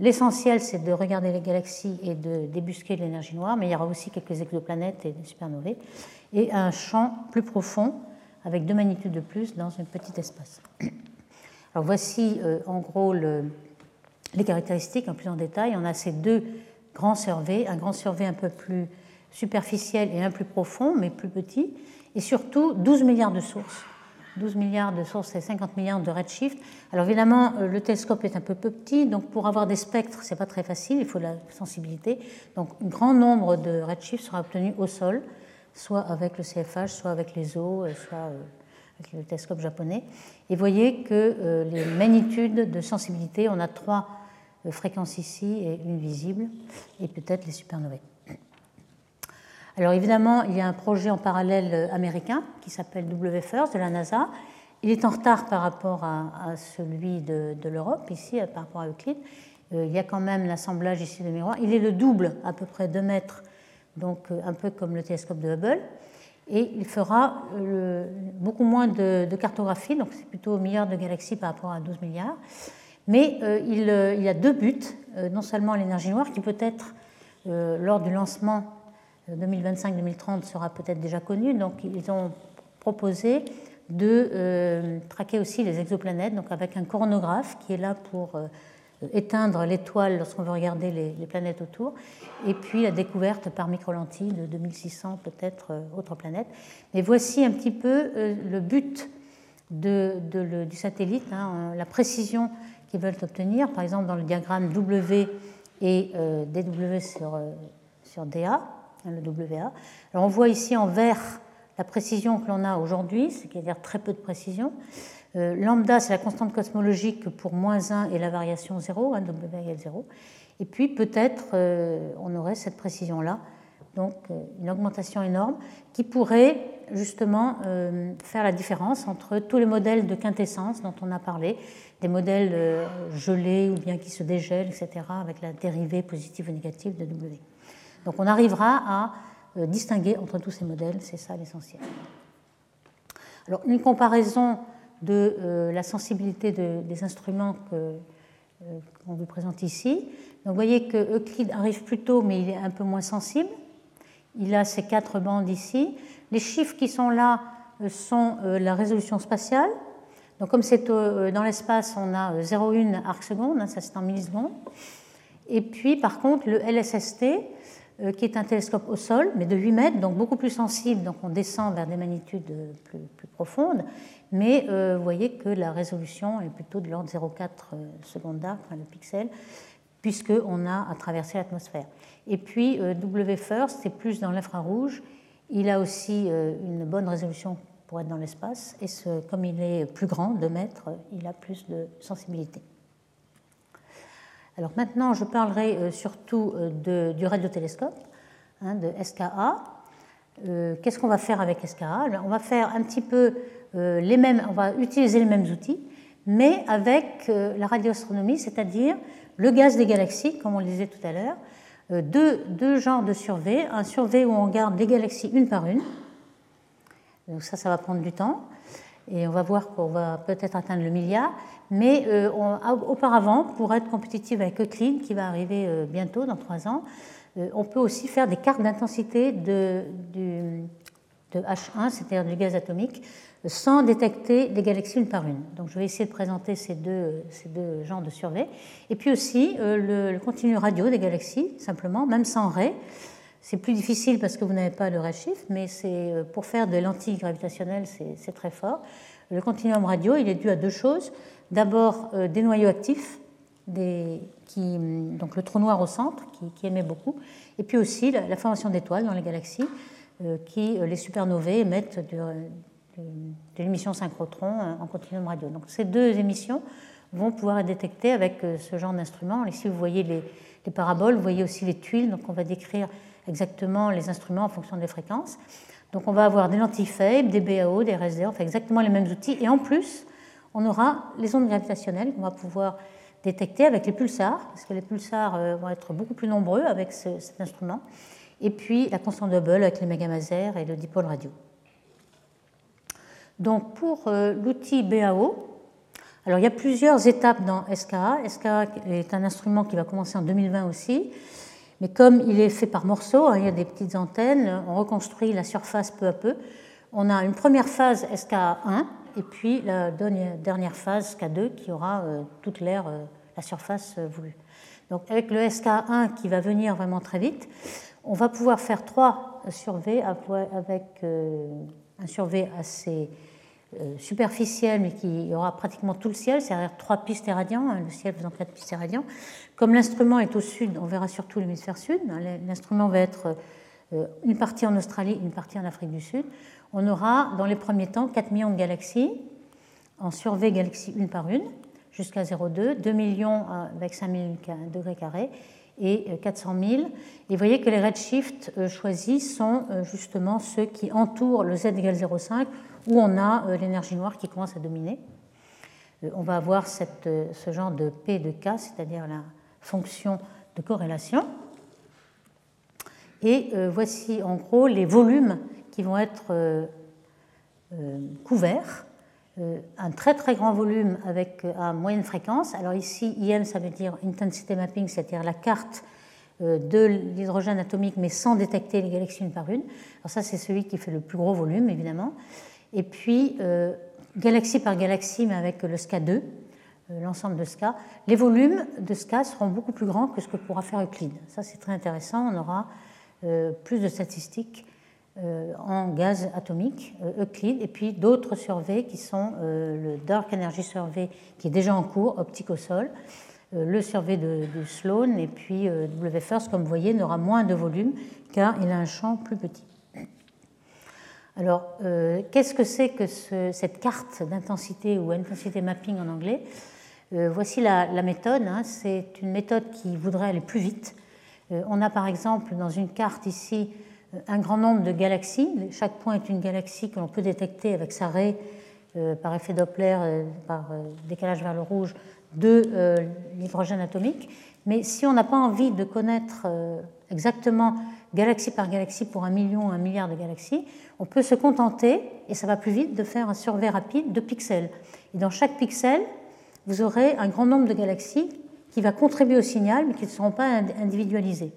L'essentiel, c'est de regarder les galaxies et de débusquer de l'énergie noire, mais il y aura aussi quelques exoplanètes et des supernovae, et un champ plus profond, avec deux magnitudes de plus dans un petit espace. Alors voici euh, en gros le, les caractéristiques en plus en détail. On a ces deux grands surveys, un grand survey un peu plus superficiel et un plus profond, mais plus petit, et surtout 12 milliards de sources. 12 milliards de sources et 50 milliards de redshift. Alors évidemment, euh, le télescope est un peu petit, donc pour avoir des spectres, c'est pas très facile, il faut de la sensibilité. Donc un grand nombre de redshift sera obtenu au sol, soit avec le CFH, soit avec les eaux, euh, soit euh, avec le télescope japonais. Et voyez que les magnitudes de sensibilité, on a trois fréquences ici et une visible, et peut-être les supernovae. Alors évidemment, il y a un projet en parallèle euh, américain qui s'appelle WFIRST de la NASA. Il est en retard par rapport à, celui de, l'Europe, ici, euh, par rapport à Euclide. Euh, il y a quand même l'assemblage ici de miroirs. Il est le double, à peu près 2 mètres, donc un peu comme le télescope de Hubble. Et il fera beaucoup moins de, cartographie, donc c'est plutôt milliards de galaxies par rapport à 12 milliards. Mais il, il, y a deux buts, non seulement l'énergie noire, qui peut être, lors du lancement 2025-2030 sera peut-être déjà connu. Donc, ils ont proposé de euh, traquer aussi les exoplanètes, donc avec un coronographe qui est là pour euh, éteindre l'étoile lorsqu'on veut regarder les, planètes autour, et puis la découverte par micro-lentille de 2600 peut-être euh, autres planètes. Mais voici un petit peu le but du satellite, hein, la précision qu'ils veulent obtenir, par exemple dans le diagramme W et euh, DW sur, euh, sur DA, hein, le WA. Alors on voit ici en vert la précision que l'on a aujourd'hui, c'est-à-dire très peu de précision. Euh, lambda, c'est la constante cosmologique pour moins 1 et la variation 0, hein, W égale 0. Et puis peut-être on aurait cette précision-là, donc une augmentation énorme qui pourrait justement faire la différence entre tous les modèles de quintessence dont on a parlé, des modèles euh, gelés ou bien qui se dégèlent, etc., avec la dérivée positive ou négative de W. Donc on arrivera à euh, distinguer entre tous ces modèles, c'est ça l'essentiel. Alors une comparaison de euh, la sensibilité des instruments qu'on vous présente ici. Vous voyez que Euclide arrive plus tôt, mais il est un peu moins sensible. Il a ces quatre bandes ici. Les chiffres qui sont là sont la résolution spatiale, donc comme c'est euh, dans l'espace, on a 0,1 euh, arc seconde, hein, ça c'est en millisecondes. Et puis par contre, le LSST, euh, qui est un télescope au sol, mais de 8 mètres, donc beaucoup plus sensible, donc on descend vers des magnitudes plus, profondes, mais vous voyez que la résolution est plutôt de l'ordre 0,4 secondes d'arc, enfin, le pixel, puisqu'on a à traverser l'atmosphère. Et puis W First, c'est plus dans l'infrarouge, il a aussi une bonne résolution pour être dans l'espace. Et comme il est plus grand, 2 mètres, il a plus de sensibilité. Alors maintenant, je parlerai euh, surtout euh, du radiotélescope, hein, de SKA. Euh, qu'est-ce qu'on va faire avec SKA On va faire un petit peu les mêmes, on va utiliser les mêmes outils, mais avec la radioastronomie, c'est-à-dire le gaz des galaxies, comme on le disait tout à l'heure, deux, deux genres de survey. Un survey où on garde les galaxies une par une, donc ça, ça va prendre du temps. Et on va voir qu'on va peut-être atteindre le milliard. Mais euh, auparavant, pour être compétitif avec Euclid, qui va arriver euh, bientôt, dans trois ans, euh, on peut aussi faire des cartes d'intensité de, de, H1, c'est-à-dire du gaz atomique, sans détecter les galaxies une par une. Donc je vais essayer de présenter ces deux, ces deux genres de survey. Et puis aussi le, le continu radio des galaxies, simplement, même sans ray. C'est plus difficile parce que vous n'avez pas le redshift, mais c'est euh, pour faire des lentilles gravitationnelles, c'est très fort. Le continuum radio, il est dû à deux choses. D'abord, euh, des noyaux actifs, des, qui, donc le trou noir au centre, qui, émet beaucoup, et puis aussi la, formation d'étoiles dans les galaxies, euh, qui, les supernovae, émettent de, l'émission synchrotron en continuum radio. Donc ces deux émissions vont pouvoir être détectées avec ce genre d'instrument. Ici, vous voyez les, les paraboles, vous voyez aussi les tuiles, donc on va décrire exactement les instruments en fonction des fréquences. Donc on va avoir des lentilles faibles, des BAO, des RSD, enfin exactement les mêmes outils. Et en plus, on aura les ondes gravitationnelles qu'on va pouvoir détecter avec les pulsars, parce que les pulsars euh, vont être beaucoup plus nombreux avec cet instrument. Et puis la constante Hubble avec les mégamasers et le dipôle radio. Donc pour euh, l'outil BAO, alors il y a plusieurs étapes dans SKA. SKA est un instrument qui va commencer en 2020 aussi. Mais comme il est fait par morceaux, hein, il y a des petites antennes, on reconstruit la surface peu à peu. On a une première phase SK1 et puis la dernière phase SK2 qui aura euh, toute l'air, euh, la surface voulue. Donc avec le SK1 qui va venir vraiment très vite, on va pouvoir faire trois surveys avec un survey assez superficiel mais qui aura pratiquement tout le ciel, c'est-à-dire trois pistes éradiants, hein, le ciel faisant quatre pistes éradiants. Comme l'instrument est au sud, on verra surtout l'hémisphère sud. L'instrument va être euh, une partie en Australie, une partie en Afrique du Sud. On aura dans les premiers temps 4 millions de galaxies en survey galaxies une par une jusqu'à 0,2, 2 millions avec 5000 degrés carrés et 400 000. Et vous voyez que les redshifts euh, choisis sont euh, justement ceux qui entourent le z égale 0,5 où on a l'énergie noire qui commence à dominer. On va avoir cette, ce genre de P de K, c'est-à-dire la, fonction de corrélation. Et euh, voici en gros les volumes qui vont être euh, euh, couverts. Un très très grand volume avec à moyenne fréquence. Alors ici, IM, ça veut dire intensity mapping, c'est-à-dire la carte de l'hydrogène atomique, mais sans détecter les galaxies une par une. Alors ça, c'est celui qui fait le plus gros volume, évidemment. Et puis, galaxie par galaxie, mais avec le SCA2, euh, l'ensemble de SCA, les volumes de SCA seront beaucoup plus grands que ce que pourra faire Euclide. Ça, c'est très intéressant. On aura euh, plus de statistiques en gaz atomique, Euclide, et puis d'autres surveys qui sont le Dark Energy Survey qui est déjà en cours, optique au sol, le survey de, Sloan, et puis WFIRST, comme vous voyez, n'aura moins de volume car il a un champ plus petit. Alors, qu'est-ce que c'est que cette carte d'intensité ou intensité mapping en anglais? Euh, voici la, méthode. Hein. C'est une méthode qui voudrait aller plus vite. Euh, on a par exemple dans une carte ici euh, un grand nombre de galaxies. Chaque point est une galaxie que l'on peut détecter avec sa raie par effet Doppler, par décalage vers le rouge, de l'hydrogène atomique. Mais si on n'a pas envie de connaître exactement galaxie par galaxie pour un million un milliard de galaxies, on peut se contenter, et ça va plus vite, de faire un survey rapide de pixels. Et dans chaque pixel, vous aurez un grand nombre de galaxies qui va contribuer au signal, mais qui ne seront pas individualisées.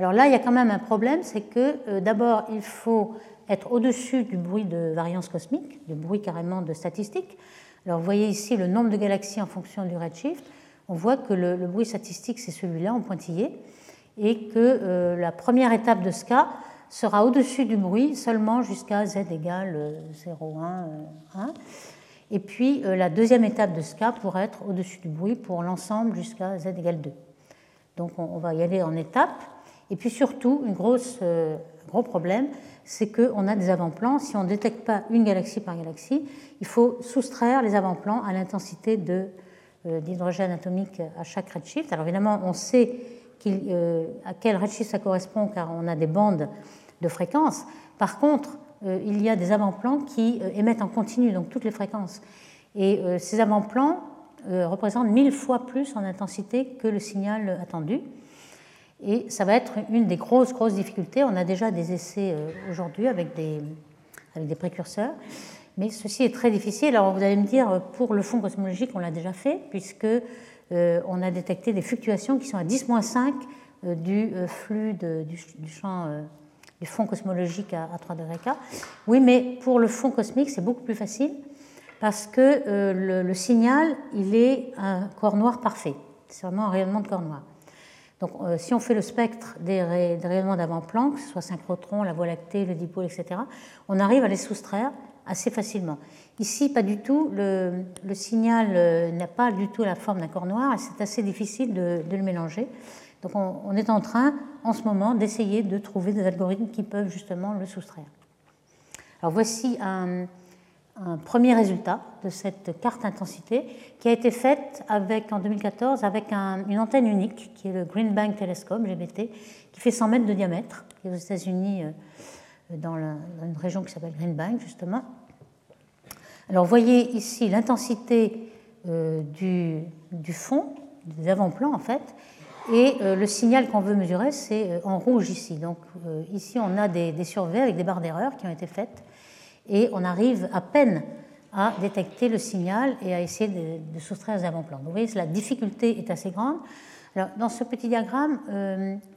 Alors là, il y a quand même un problème, c'est que euh, d'abord, il faut être au-dessus du bruit de variance cosmique, du bruit carrément de statistique. Alors vous voyez ici le nombre de galaxies en fonction du redshift. On voit que le, bruit statistique, c'est celui-là en pointillé, et que euh, la première étape de ce cas sera au-dessus du bruit seulement jusqu'à z égale 0,1. Euh, et puis euh, la deuxième étape de ce cas pourrait être au-dessus du bruit pour l'ensemble jusqu'à z égale 2. Donc on, va y aller en étapes. Et puis surtout, un euh, gros problème, c'est qu'on a des avant-plans. Si on ne détecte pas une galaxie par galaxie, il faut soustraire les avant-plans à l'intensité euh, d'hydrogène atomique à chaque redshift. Alors évidemment, on sait à quel redshift ça correspond car on a des bandes de fréquences. Par contre, euh, il y a des avant-plans qui euh, émettent en continu, donc toutes les fréquences. Et euh, ces avant-plans représentent mille fois plus en intensité que le signal attendu. Et ça va être une des grosses, grosses difficultés. On a déjà des essais aujourd'hui avec des, avec des précurseurs. Mais ceci est très difficile. Alors vous allez me dire, pour le fond cosmologique, on l'a déjà fait, puisque on a détecté des fluctuations qui sont à 10-5 du flux du, champ du fond cosmologique à, 3 degrés K. Oui, mais pour le fond cosmique, c'est beaucoup plus facile parce que euh, le, signal, il est un corps noir parfait. C'est vraiment un rayonnement de corps noir. Donc, euh, si on fait le spectre des, rayonnements d'avant-plan, que ce soit synchrotron, la Voie lactée, le dipôle, etc., on arrive à les soustraire assez facilement. Ici, pas du tout. Le, signal euh, n'a pas du tout la forme d'un corps noir et c'est assez difficile de, de le mélanger. Donc on, est en train, en ce moment, d'essayer de trouver des algorithmes qui peuvent justement le soustraire. Alors voici un, premier résultat de cette carte intensité qui a été faite en 2014 avec une antenne unique qui est le Green Bank Telescope, GBT, qui fait 100 mètres de diamètre, qui est aux États-Unis, euh, dans, une région qui s'appelle Green Bank justement. Alors vous voyez ici l'intensité euh, du, fond, des avant-plans en fait, et euh, le signal qu'on veut mesurer, c'est en rouge ici. Donc ici, on a des, des surveys avec des barres d'erreur qui ont été faites. Et on arrive à peine à détecter le signal et à essayer de, soustraire les avant-plans. vous voyez, la difficulté est assez grande. Alors, dans ce petit diagramme,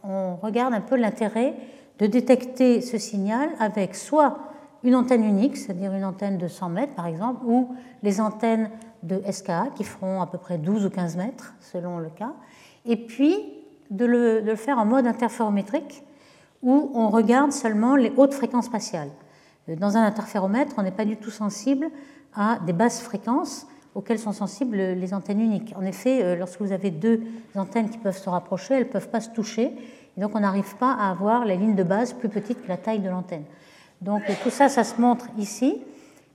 on regarde un peu l'intérêt de détecter ce signal avec soit une antenne unique, c'est-à-dire une antenne de 100 mètres par exemple, ou les antennes de SKA qui feront à peu près 12 ou 15 mètres selon le cas, et puis de le, faire en mode interférométrique où on regarde seulement les hautes fréquences spatiales. Dans un interféromètre, on n'est pas du tout sensible à des basses fréquences auxquelles sont sensibles les antennes uniques. En effet, euh, lorsque vous avez deux antennes qui peuvent se rapprocher, elles ne peuvent pas se toucher, et donc on n'arrive pas à avoir les lignes de base plus petites que la taille de l'antenne. Donc tout ça, ça se montre ici.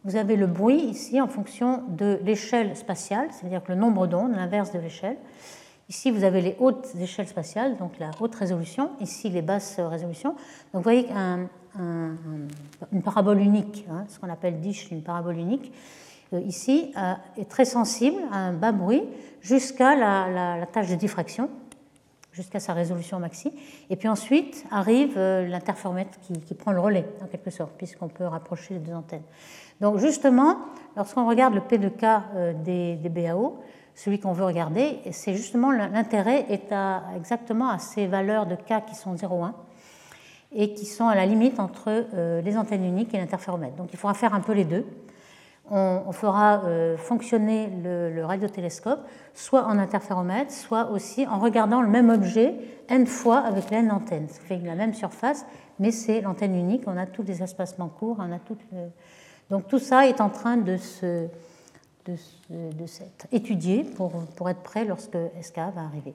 Vous avez le bruit ici en fonction de l'échelle spatiale, c'est-à-dire le nombre d'ondes, l'inverse de l'échelle. Ici, vous avez les hautes échelles spatiales, donc la haute résolution. Ici, les basses résolutions. Donc, vous voyez une parabole unique, hein, ce qu'on appelle dish, une parabole unique, euh, ici, euh, est très sensible à un bas bruit jusqu'à la, tâche de diffraction, jusqu'à sa résolution maxi. Et puis ensuite arrive euh, l'interféromètre qui, prend le relais, en quelque sorte, puisqu'on peut rapprocher les deux antennes. Donc, justement, lorsqu'on regarde le P de K des, des BAO, celui qu'on veut regarder, c'est justement l'intérêt est à, exactement à ces valeurs de K qui sont 0,1 et qui sont à la limite entre euh, les antennes uniques et l'interféromètre. Donc il faudra faire un peu les deux. on, fera euh, fonctionner le, radiotélescope soit en interféromètre, soit aussi en regardant le même objet n fois avec la antenne. Ça fait la même surface, mais c'est l'antenne unique. On a tous les espacements courts, on a tout donc tout ça est en train de se de, s'être étudié pour, pour, être prêt lorsque SK va arriver.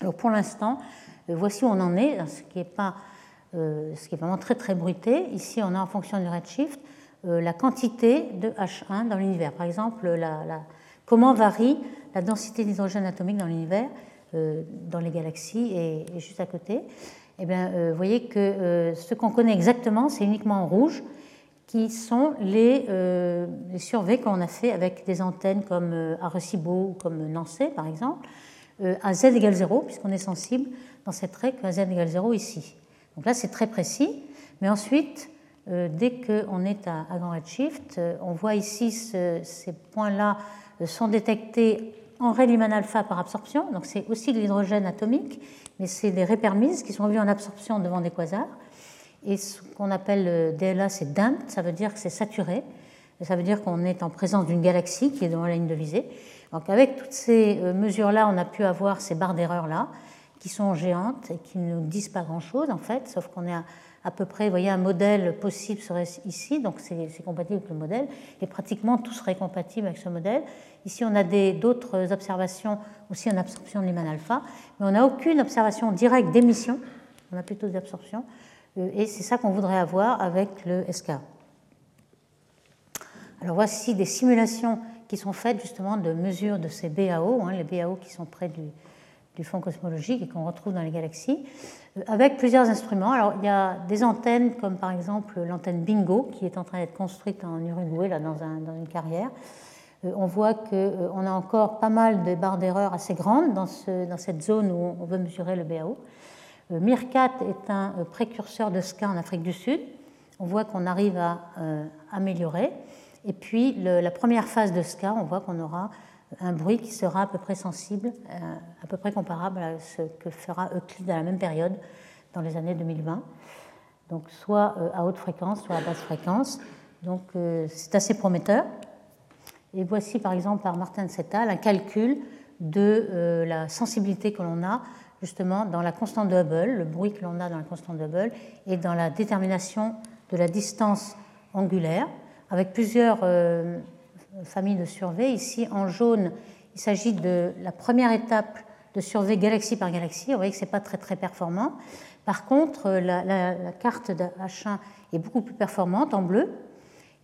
Alors pour l'instant, euh, voici où on en est, ce qui est, pas, ce qui est vraiment très très bruité. Ici, on a en fonction du redshift euh, la quantité de H1 dans l'univers. Par exemple, comment varie la densité d'hydrogène atomique dans l'univers, euh, dans les galaxies et, juste à côté. Eh bien, euh, vous voyez que ce qu'on connaît exactement, c'est uniquement en rouge, qui sont les, les surveys qu'on a fait avec des antennes comme Arecibo ou comme Nancy, par exemple, à z égale 0, puisqu'on est sensible dans cette règle à z égale 0 ici. Donc là, c'est très précis. Mais ensuite, euh, dès qu'on est à, grand redshift, euh, on voit ici ces points-là euh, sont détectés en Rayleigh alpha par absorption, donc c'est aussi de l'hydrogène atomique, mais c'est des répermises qui sont vues en absorption devant des quasars. Et ce qu'on appelle DLA, c'est damped, ça veut dire que c'est saturé, ça veut dire qu'on est en présence d'une galaxie qui est devant la ligne de visée. Donc avec toutes ces mesures-là, on a pu avoir ces barres d'erreur-là, qui sont géantes et qui ne nous disent pas grand-chose en fait, sauf qu'on est à à peu près, vous voyez, un modèle possible serait ici, donc c'est compatible avec le modèle, et pratiquement tout serait compatible avec ce modèle. Ici, on a d'autres observations aussi en absorption de Lyman alpha, mais on n'a aucune observation directe d'émission, on a plutôt des absorptions, euh, et c'est ça qu'on voudrait avoir avec le SK. Alors voici des simulations qui sont faites justement de mesures de ces BAO, hein, les BAO qui sont près du, du fond cosmologique et qu'on retrouve dans les galaxies, euh, avec plusieurs instruments. Alors, il y a des antennes, comme par exemple l'antenne Bingo, qui est en train d'être construite en Uruguay, là, dans, dans une carrière. Euh, on voit qu'on euh, a encore pas mal de barres d'erreur assez grandes dans, ce, dans, cette zone où on veut mesurer le BAO. MIRCAT est un précurseur de SCA en Afrique du Sud. On voit qu'on arrive à améliorer. Et puis, la première phase de SCA, on voit qu'on aura un bruit qui sera à peu près sensible, euh, à peu près comparable à ce que fera Euclide à la même période dans les années 2020. Donc soit euh, à haute fréquence, soit à basse fréquence. Donc euh, c'est assez prometteur. Et voici par exemple par Martin Settal un calcul de la sensibilité que l'on a justement dans la constante de Hubble, le bruit que l'on a dans la constante de Hubble, et dans la détermination de la distance angulaire, avec plusieurs famille de survey. Ici, en jaune, il s'agit de la première étape de survey galaxie par galaxie. Vous voyez que ce n'est pas très, très performant. Par contre, la, la, carte de H1 est beaucoup plus performante en bleu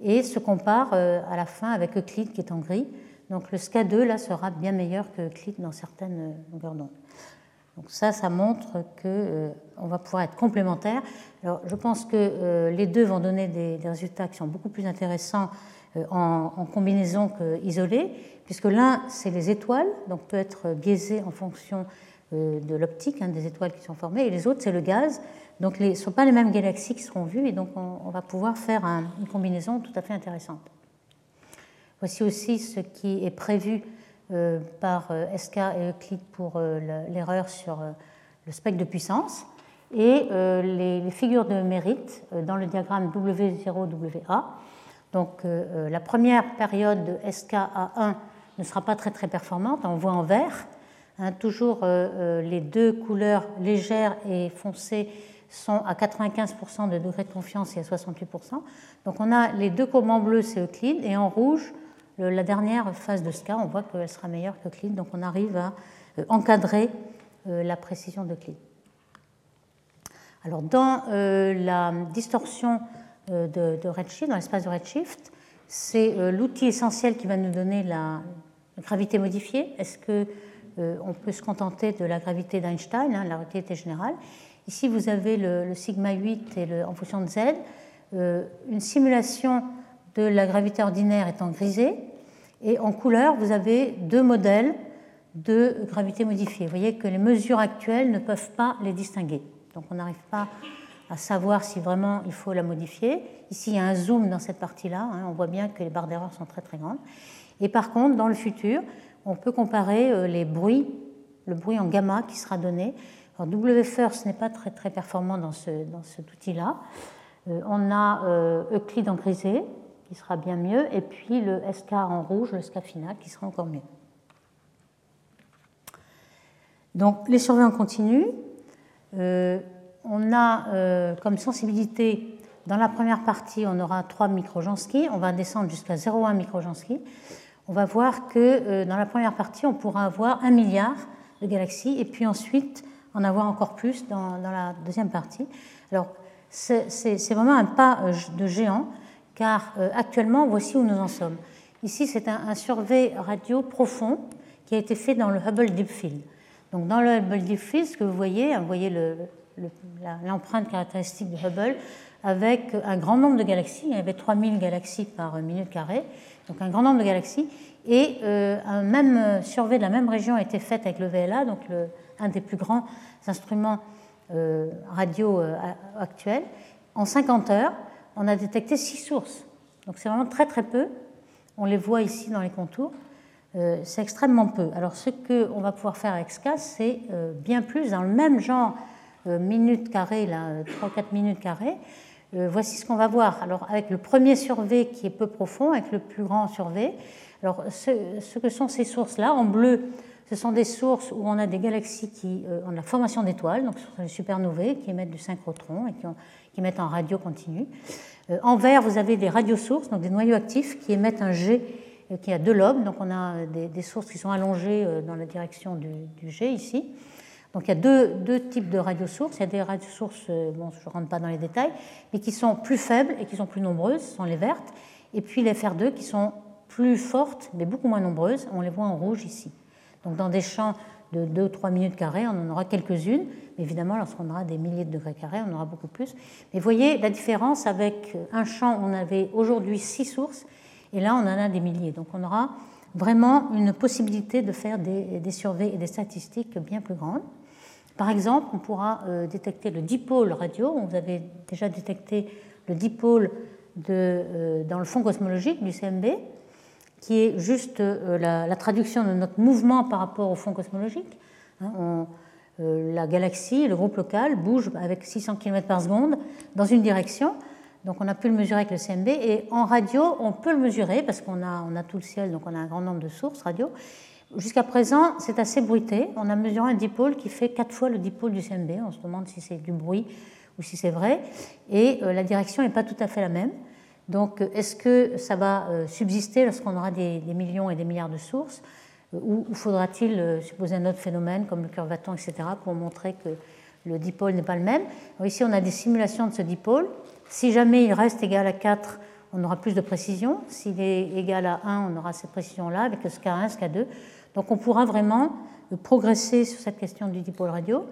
et se compare euh, à la fin avec Euclide qui est en gris. Donc le SCA2 là sera bien meilleur que Euclide dans certaines euh, longueurs d'onde. Donc ça, ça montre qu'on euh, va pouvoir être complémentaires. Alors je pense que les deux vont donner des, résultats qui sont beaucoup plus intéressants euh, en, combinaison qu'isolée, puisque l'un, c'est les étoiles, donc peut être biaisé en fonction euh, de l'optique hein, des étoiles qui sont formées, et les autres, c'est le gaz. Donc ce ne sont pas les mêmes galaxies qui seront vues, et donc on, va pouvoir faire une combinaison tout à fait intéressante. Voici aussi ce qui est prévu euh, par SK et Euclid pour l'erreur sur le spectre de puissance et les, figures de mérite dans le diagramme W0WA donc euh, euh, la première période de SKA1 ne sera pas très très performante, on voit en vert. Hein, toujours euh, les deux couleurs légères et foncées sont à 95% de degré de confiance et à 68%. Donc on a les deux courbes en bleu, c'est Euclide, et en rouge, la dernière phase de SKA, on voit qu'elle sera meilleure qu'Euclide. Donc on arrive à encadrer la précision d'Euclide. Alors dans la distorsion euh, de, Redshift, dans l'espace de Redshift. C'est euh, l'outil essentiel qui va nous donner la gravité modifiée. Est-ce que euh, on peut se contenter de la gravité d'Einstein, hein, la relativité générale? Ici, vous avez le, sigma 8 et le, en fonction de z. une simulation de la gravité ordinaire est en grisé. Et en couleur, vous avez deux modèles de gravité modifiée. Vous voyez que les mesures actuelles ne peuvent pas les distinguer. Donc on n'arrive pas à savoir si vraiment il faut la modifier. Ici, il y a un zoom dans cette partie-là. Hein. on voit bien que les barres d'erreur sont très très grandes. Et par contre, dans le futur, on peut comparer euh, les bruits, le bruit en gamma qui sera donné. Alors, WFIRST n'est pas très très performant dans, ce, dans cet outil-là. Euh, on a euh, Euclide en grisé, qui sera bien mieux, et puis le SK en rouge, le SK final, qui sera encore mieux. Donc les surveillants en continu, euh, on a euh, comme sensibilité, dans la première partie, on aura 3 microjansky, on va descendre jusqu'à 0,1 microjansky. On va voir que euh, dans la première partie, on pourra avoir un milliard de galaxies, et puis ensuite en avoir encore plus dans, la deuxième partie. Alors c'est vraiment un pas de géant, car actuellement, voici où nous en sommes. Ici, c'est un, un survey radio profond qui a été fait dans le Hubble Deep Field. Donc dans le Hubble Deep Field, ce que vous voyez, hein, vous voyez l'empreinte caractéristique du Hubble avec un grand nombre de galaxies. Il y avait 3000 galaxies par minute carrée, donc un grand nombre de galaxies. Et euh, un même survey de la même région a été fait avec le VLA, donc un des plus grands instruments euh, radio euh, actuels. En 50 heures, on a détecté six sources. Donc c'est vraiment très très peu. On les voit ici dans les contours. Euh, c'est extrêmement peu. Alors ce qu'on va pouvoir faire avec SCA, c'est euh, bien plus dans le même genre euh, minutes carrées, 3-4 minutes carrées. voici ce qu'on va voir. Alors avec le premier survey qui est peu profond, avec le plus grand survey. Alors ce, que sont ces sources-là, en bleu, ce sont des sources où on a des galaxies qui ont la formation d'étoiles, donc ce sont des supernovae qui émettent du synchrotron et qui, qui mettent en radio continue. en vert, vous avez des radiosources, donc des noyaux actifs qui émettent un euh, qui a deux lobes. Donc on a des, sources qui sont allongées euh, dans la direction du, du G ici. Donc il y a deux, types de radiosources. Il y a des radiosources, euh, bon, je ne rentre pas dans les détails, mais qui sont plus faibles et qui sont plus nombreuses, ce sont les vertes. Et puis les FR2 qui sont plus fortes, mais beaucoup moins nombreuses. On les voit en rouge ici. Donc dans des champs de 2 ou 3 minutes carrées, on en aura quelques-unes. Évidemment, lorsqu'on aura des milliers de degrés carrés, on aura beaucoup plus. Mais voyez la différence avec un champ où on avait aujourd'hui 6 sources et là, on en a des milliers. Donc on aura vraiment une possibilité de faire des, des surveys et des statistiques bien plus grandes. Par exemple, on pourra euh, détecter le dipôle radio. Vous avez déjà détecté le dipôle euh, dans le fond cosmologique du CMB, qui est juste euh, la, traduction de notre mouvement par rapport au fond cosmologique. Hein, la galaxie, le groupe local, bouge avec 600 km par seconde dans une direction. Donc on a pu le mesurer avec le CMB et en radio, on peut le mesurer parce qu'on a, on a tout le ciel, donc on a un grand nombre de sources radio. Jusqu'à présent, c'est assez bruité. On a mesuré un dipôle qui fait quatre fois le dipôle du CMB. On se demande si c'est du bruit ou si c'est vrai. Et euh, la direction n'est pas tout à fait la même. Donc est-ce que ça va euh, subsister lorsqu'on aura des, millions et des milliards de sources euh, Ou, faudra-t-il supposer un autre phénomène comme le curvaton, etc., pour montrer que le dipôle n'est pas le même? Ici, on a des simulations de ce dipôle. Si jamais il reste égal à 4, on aura plus de précision. S'il est égal à 1, on aura cette précision-là avec le SK1, SK2. Donc on pourra vraiment progresser sur cette question du dipôle radio.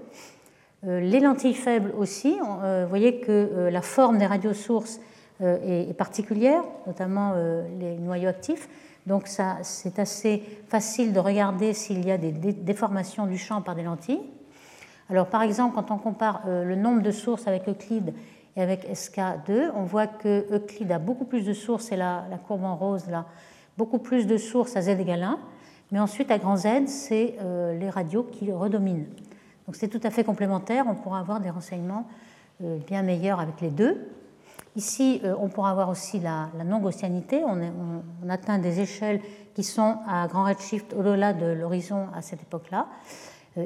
Euh, les lentilles faibles aussi, euh, vous voyez que euh, la forme des radiosources est particulière, notamment les noyaux actifs. Donc c'est assez facile de regarder s'il y a des déformations du champ par des lentilles. Alors par exemple, quand on compare le nombre de sources avec Euclide et avec SK2, on voit que Euclide a beaucoup plus de sources, et la, la courbe en rose là, beaucoup plus de sources à z égale 1, mais ensuite à grand Z, c'est euh, les radios qui redominent. Donc c'est tout à fait complémentaire, on pourra avoir des renseignements euh, bien meilleurs avec les deux. Ici, euh, on pourra avoir aussi la, non-gaussianité, on, on, atteint des échelles qui sont à grand redshift au-delà de l'horizon à cette époque-là.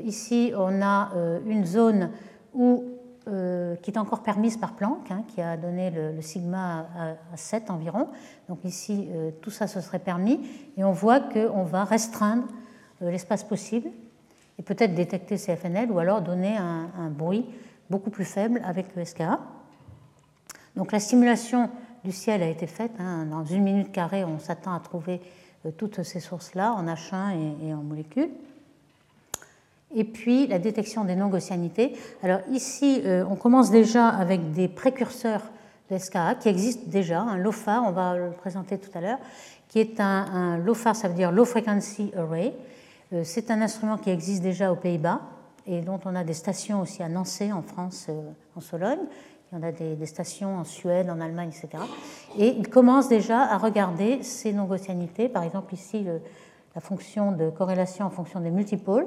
ici, on a une zone où euh, qui est encore permise par Planck, hein, qui a donné le, sigma à, 7 environ. Donc ici, euh, tout ça, se serait permis. Et on voit qu'on va restreindre euh, l'espace possible et peut-être détecter CFNL ou alors donner un, bruit beaucoup plus faible avec le SKA. Donc la simulation du ciel a été faite. Hein. dans une minute carrée, on s'attend à trouver toutes ces sources-là en H1 et en molécules et puis la détection des non-gaussianités. Alors ici, euh, on commence déjà avec des précurseurs de SKA qui existent déjà, un LOFAR, on va le présenter tout à l'heure, qui est un, LOFAR, ça veut dire Low Frequency Array. Euh, c'est un instrument qui existe déjà aux Pays-Bas et dont on a des stations aussi à Nancy, en France, euh, en Sologne. Il y en a des, stations en Suède, en Allemagne, etc. Et il commence déjà à regarder ces non-gaussianités, par exemple ici la fonction de corrélation en fonction des multipôles.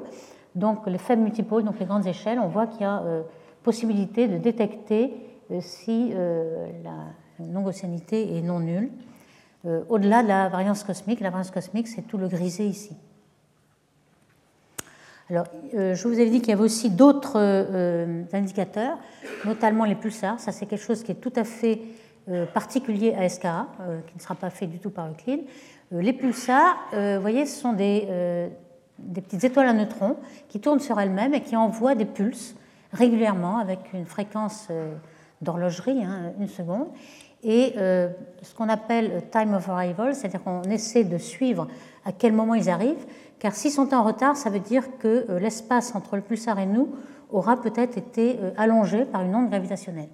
Donc les faibles multipôles, donc les grandes échelles, on voit qu'il y a euh, possibilité de détecter euh, si euh, la non-gaussianité est non nulle. au-delà de la variance cosmique. La variance cosmique, c'est tout le grisé ici. Alors, je vous avais dit qu'il y avait aussi d'autres indicateurs, notamment les pulsars. Ça, c'est quelque chose qui est tout à fait particulier à SKA, qui ne sera pas fait du tout par Euclide. les pulsars, vous voyez, ce sont des, des petites étoiles à neutrons qui tournent sur elles-mêmes et qui envoient des pulses régulièrement avec une fréquence euh, d'horlogerie, hein, une seconde. Et euh, ce qu'on appelle time of arrival, c'est-à-dire qu'on essaie de suivre à quel moment ils arrivent, car s'ils sont en retard, ça veut dire que euh, l'espace entre le pulsar et nous aura peut-être été allongé par une onde gravitationnelle.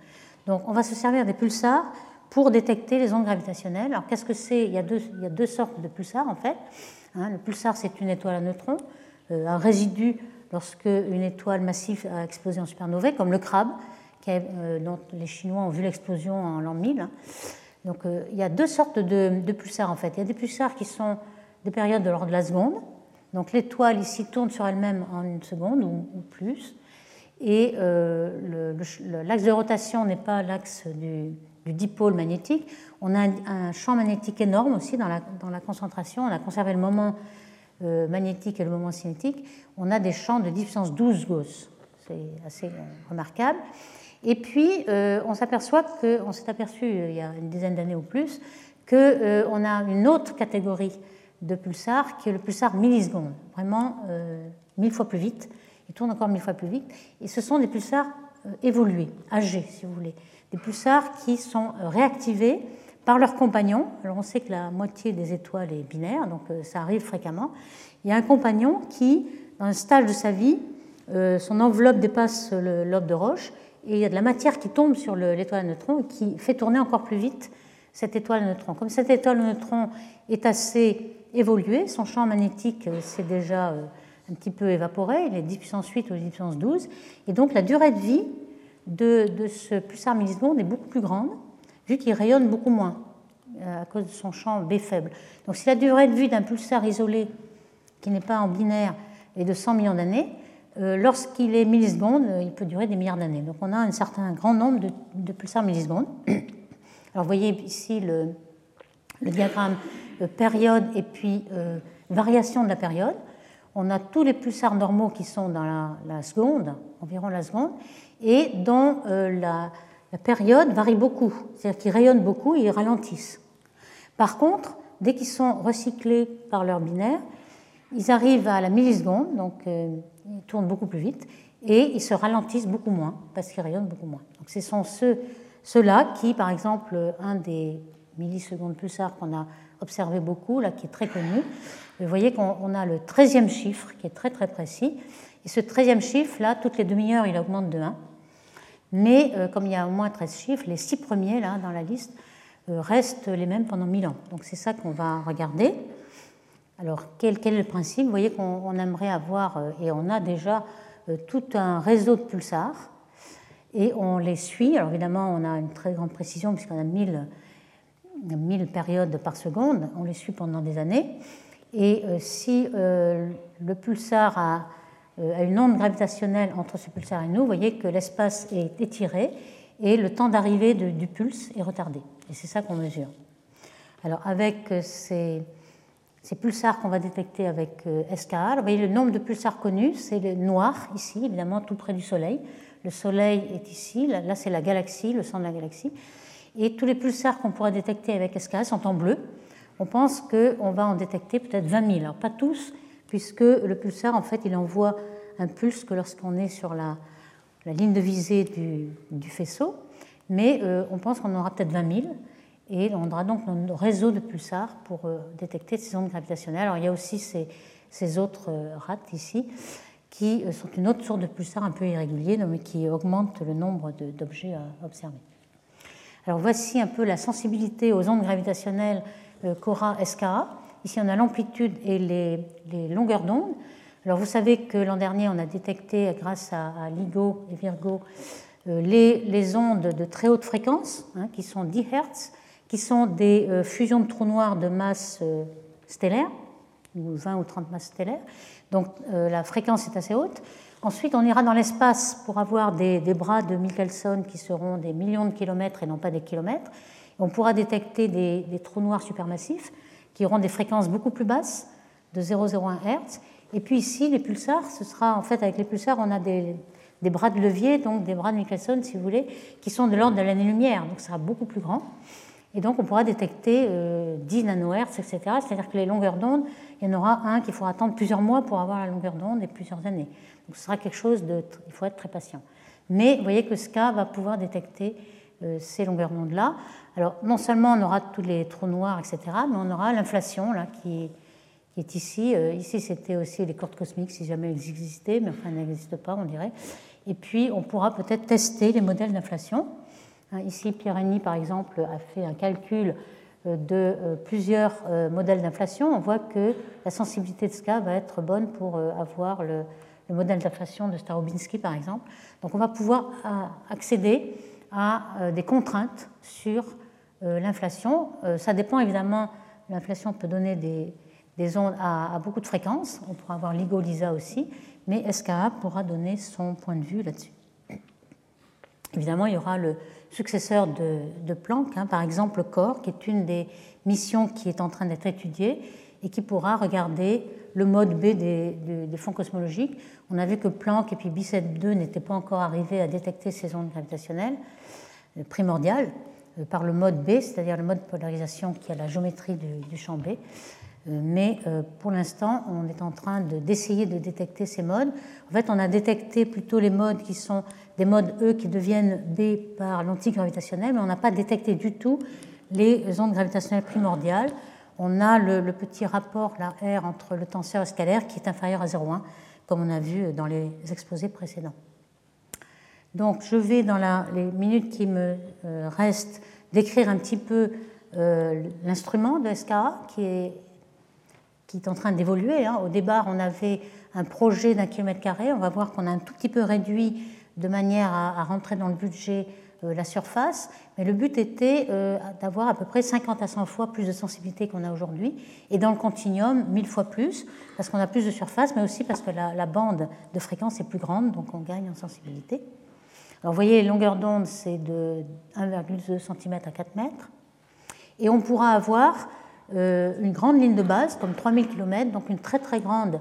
Donc on va se servir des pulsars pour détecter les ondes gravitationnelles. Alors qu'est-ce que c'est? Il, y a deux, il y a deux sortes de pulsars en fait. Hein, le pulsar, c'est une étoile à neutrons, euh, un résidu lorsque une étoile massive a explosé en supernovae, comme le crabe, euh, dont les Chinois ont vu l'explosion en l'an 1000. Hein. Donc euh, il y a deux sortes de, pulsars en fait. Il y a des pulsars qui sont des périodes de l'ordre de la seconde. Donc l'étoile ici tourne sur elle-même en une seconde ou, plus. Et l'axe de rotation n'est pas l'axe du, du dipôle magnétique. On a un, champ magnétique énorme aussi dans la, concentration. On a conservé le moment euh, magnétique et le moment cinétique. On a des champs de puissance 12 Gauss. C'est assez remarquable. Et puis, euh, on s'aperçoit on s'est aperçu euh, il y a une dizaine d'années ou plus, qu'on a une autre catégorie de pulsars qui est le pulsar milliseconde, vraiment mille fois plus vite. Il tourne encore mille fois plus vite. Et ce sont des pulsars évolués, âgés, si vous voulez des pulsars qui sont euh, réactivés par leurs compagnons. Alors on sait que la moitié des étoiles est binaire, donc euh, ça arrive fréquemment. Il y a un compagnon qui, dans un stage de sa vie, euh, son enveloppe dépasse le lobe de roche et il y a de la matière qui tombe sur l'étoile à neutrons et qui fait tourner encore plus vite cette étoile à neutrons. Comme cette étoile à neutrons est assez évoluée, son champ magnétique s'est déjà un petit peu évaporé, il est 10 puissance 8 ou 10 puissance 12, et donc la durée de vie de, ce pulsar milliseconde est beaucoup plus grande, vu qu'il rayonne beaucoup moins euh, à cause de son champ B faible. Donc si la durée de vie d'un pulsar isolé qui n'est pas en binaire est de 100 millions d'années, euh, lorsqu'il est milliseconde, euh, il peut durer des milliards d'années. Donc on a un certain grand nombre de, pulsars millisecondes. Alors vous voyez ici le, diagramme période et puis variation de la période. On a tous les pulsars normaux qui sont dans la, seconde, environ la seconde, et dont euh, la, période varie beaucoup, c'est-à-dire qu'ils rayonnent beaucoup et ils ralentissent. Par contre, dès qu'ils sont recyclés par leur binaire, ils arrivent à la milliseconde, donc euh, ils tournent beaucoup plus vite, et ils se ralentissent beaucoup moins, parce qu'ils rayonnent beaucoup moins. Donc ce sont ceux, ceux-là qui, par exemple, un des millisecondes pulsars qu'on a observé beaucoup, là, qui est très connu, vous voyez qu'on a le 13e chiffre, qui est très très précis, et ce 13e chiffre, là, toutes les demi-heures, il augmente de 1. Mais euh, comme il y a au moins 13 chiffres, les six premiers là, dans la liste euh, restent les mêmes pendant 1000 ans. Donc c'est ça qu'on va regarder. Alors quel, quel, est le principe? Vous voyez qu'on aimerait avoir, euh, et on a déjà tout un réseau de pulsars, et on les suit. Alors évidemment, on a une très grande précision puisqu'on a 1000, 1000 périodes par seconde, on les suit pendant des années. Et si le pulsar a euh, à une onde gravitationnelle entre ce pulsar et nous, vous voyez que l'espace est étiré et le temps d'arrivée du pulse est retardé. Et c'est ça qu'on mesure. Alors avec euh, ces, pulsars qu'on va détecter avec euh, SKA, vous voyez le nombre de pulsars connus, c'est le noir ici, évidemment tout près du Soleil. Le Soleil est ici, là c'est la galaxie, le centre de la galaxie. Et tous les pulsars qu'on pourra détecter avec SKA sont en bleu. On pense qu'on va en détecter peut-être 20 000. Alors pas tous, puisque le pulsar, en fait, il envoie un pulse que lorsqu'on est sur la, ligne de visée du, faisceau, mais euh, on pense qu'on aura peut-être 20 000, et on aura donc un réseau de pulsars pour euh, détecter ces ondes gravitationnelles. Alors il y a aussi ces, autres euh, rates ici, qui sont une autre sorte de pulsars un peu irréguliers, mais qui augmentent le nombre d'objets à observer. Alors voici un peu la sensibilité aux ondes gravitationnelles qu'aura SKA. Ici, on a l'amplitude et les, longueurs d'onde. Alors, vous savez que l'an dernier, on a détecté, grâce à, LIGO et Virgo, euh, les, ondes de très haute fréquence, hein, qui sont 10 Hz, qui sont des euh, fusions de trous noirs de masse euh, stellaire, ou 20 ou 30 masses stellaires. Donc, la fréquence est assez haute. Ensuite, on ira dans l'espace pour avoir des, des, bras de Michelson qui seront des millions de kilomètres et non pas des kilomètres. On pourra détecter des, trous noirs supermassifs qui auront des fréquences beaucoup plus basses, de 0,01 Hz. Et puis ici, les pulsars, ce sera en fait avec les pulsars, on a des, bras de levier, donc des bras de Michelson, si vous voulez, qui sont de l'ordre de l'année-lumière, donc ce sera beaucoup plus grand. Et donc on pourra détecter 10 euh, nanohertz, etc. C'est-à-dire que les longueurs d'onde, il y en aura un qu'il faudra attendre plusieurs mois pour avoir la longueur d'onde et plusieurs années. Donc ce sera quelque chose de... Il faut être très patient. Mais vous voyez que SCA va pouvoir détecter euh, ces longueurs d'onde-là. Alors non seulement on aura tous les trous noirs, etc., mais on aura l'inflation là qui, est ici. Euh, ici c'était aussi les cordes cosmiques si jamais elles existaient, mais enfin elles n'existent pas, on dirait. Et puis on pourra peut-être tester les modèles d'inflation. Hein, ici, Pierre-Henny, par exemple, a fait un calcul euh, de euh, plusieurs euh, modèles d'inflation. On voit que la sensibilité de SCA va être bonne pour avoir le, modèle d'inflation de Starobinski, par exemple. Donc on va pouvoir accéder à des contraintes sur l'inflation. Ça dépend évidemment, l'inflation peut donner des, ondes à, beaucoup de fréquences. On pourra avoir LIGO-LISA aussi, mais SKA pourra donner son point de vue là-dessus. Évidemment, il y aura le, successeur de, Planck, hein, par exemple CORE, qui est une des missions qui est en train d'être étudiée et qui pourra regarder le mode B des, fonds cosmologiques. On a vu que Planck et puis BICEP 2 n'étaient pas encore arrivés à détecter ces ondes gravitationnelles euh, primordiales euh, par le mode B, c'est-à-dire le mode de polarisation qui a la géométrie du, champ B. Euh, mais pour l'instant, on est en train d'essayer de détecter ces modes. En fait, on a détecté plutôt les modes qui sont des modes E qui deviennent B par l'antigravitationnel, mais on n'a pas détecté du tout les ondes gravitationnelles primordiales. On a le, petit rapport, la R, entre le tenseur scalaire qui est inférieur à 0,1, comme on a vu dans les exposés précédents. Donc je vais, dans les minutes qui me euh, restent, décrire un petit peu euh, l'instrument de SKA qui est, qui est en train d'évoluer. Hein. Au départ, on avait un projet d'un kilomètre carré. On va voir qu'on a un tout petit peu réduit de manière à, rentrer dans le budget euh, la surface, mais le but était euh, d'avoir à peu près 50 à 100 fois plus de sensibilité qu'on a aujourd'hui, et dans le continuum, 1000 fois plus, parce qu'on a plus de surface, mais aussi parce que la, bande de fréquence est plus grande, donc on gagne en sensibilité. Alors vous voyez, les longueurs d'onde, c'est de 1,2 cm à 4 mètres, et on pourra avoir une grande ligne de base, comme 3000 km, donc une très très grande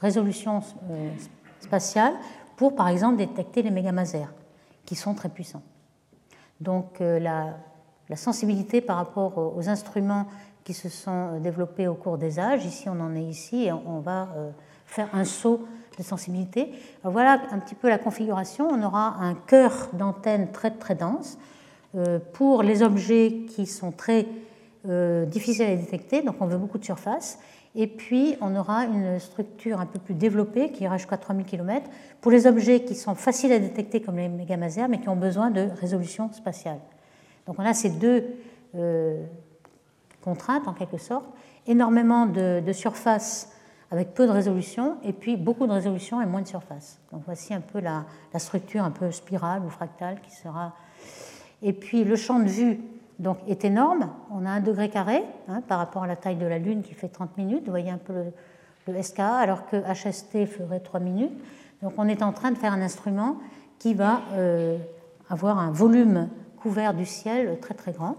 résolution spatiale, pour, par exemple, détecter les mégamasers, qui sont très puissants. Donc euh, la, sensibilité par rapport aux instruments qui se sont euh, développés au cours des âges, ici on en est ici, et on va euh, faire un saut de sensibilité. voilà un petit peu la configuration. On aura un cœur d'antenne très très dense pour les objets qui sont très difficiles à détecter, donc on veut beaucoup de surface. Et puis, on aura une structure un peu plus développée qui ira jusqu'à 3000 km pour les objets qui sont faciles à détecter comme les mégamasers, mais qui ont besoin de résolution spatiale. Donc, on a ces deux euh, contraintes en quelque sorte énormément de, surface avec peu de résolution, et puis beaucoup de résolution et moins de surface. Donc, voici un peu la structure un peu spirale ou fractale qui sera. Et puis, le champ de vue donc est énorme. On a un degré carré hein, par rapport à la taille de la Lune qui fait 30 minutes. Vous voyez un peu le, SKA, alors que HST ferait 3 minutes. Donc on est en train de faire un instrument qui va euh, avoir un volume couvert du ciel très très grand.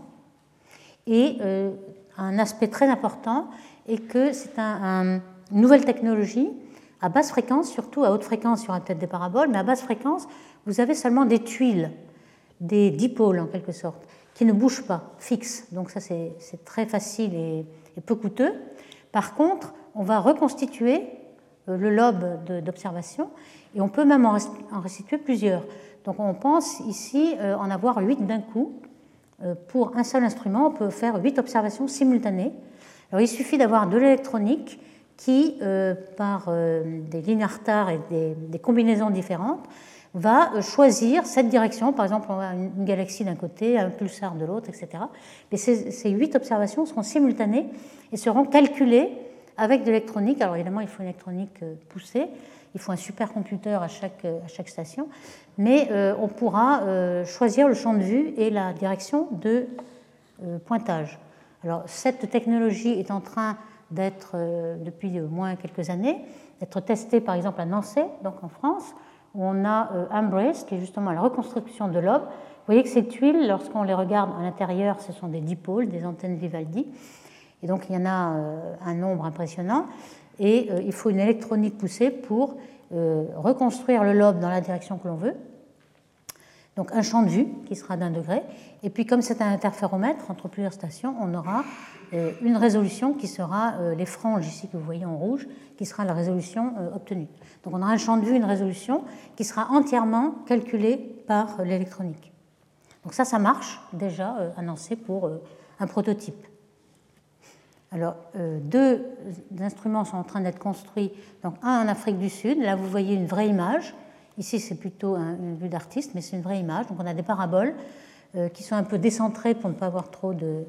Et euh, un aspect très important est que c'est une nouvelle technologie à basse fréquence, surtout à haute fréquence sur la tête des paraboles, mais à basse fréquence, vous avez seulement des tuiles, des dipôles en quelque sorte qui ne bouge pas, fixe. Donc ça, c'est très facile et, peu coûteux. Par contre, on va reconstituer euh, le lobe d'observation et on peut même en restituer plusieurs. Donc on pense ici euh, en avoir huit d'un coup. Euh, pour un seul instrument, on peut faire huit observations simultanées. Alors il suffit d'avoir de l'électronique qui, par des lignes à retard et des combinaisons différentes, va euh, choisir cette direction. Par exemple, on a une galaxie d'un côté, un pulsar de l'autre, etc. Mais ces, huit observations seront simultanées et seront calculées avec de l'électronique. Alors évidemment, il faut une électronique euh, poussée, il faut un supercomputer à chaque, euh, à chaque station, mais on pourra choisir le champ de vue et la direction de pointage. Alors cette technologie est en train d'être, depuis au moins quelques années, d'être testée par exemple à Nancy, donc en France, on a Embrace, qui est justement la reconstruction de l'aube. Vous voyez que ces tuiles, lorsqu'on les regarde à l'intérieur, ce sont des dipôles, des antennes Vivaldi. Et donc il y en a un nombre impressionnant. Et il faut une électronique poussée pour reconstruire le lobe dans la direction que l'on veut. Donc un champ de vue qui sera d'un degré. Et puis comme c'est un interféromètre entre plusieurs stations, on aura euh, une résolution qui sera euh, les franges ici que vous voyez en rouge, qui sera la résolution euh, obtenue. Donc on aura un champ de vue, une résolution qui sera entièrement calculée par l'électronique. Donc ça, ça marche déjà annoncé pour un prototype. Alors, deux instruments sont en train d'être construits. Donc, un en Afrique du Sud. Là, vous voyez une vraie image Ici, c'est plutôt une vue d'artiste, mais c'est une vraie image. Donc, on a des paraboles euh, qui sont un peu décentrées pour ne pas avoir trop de,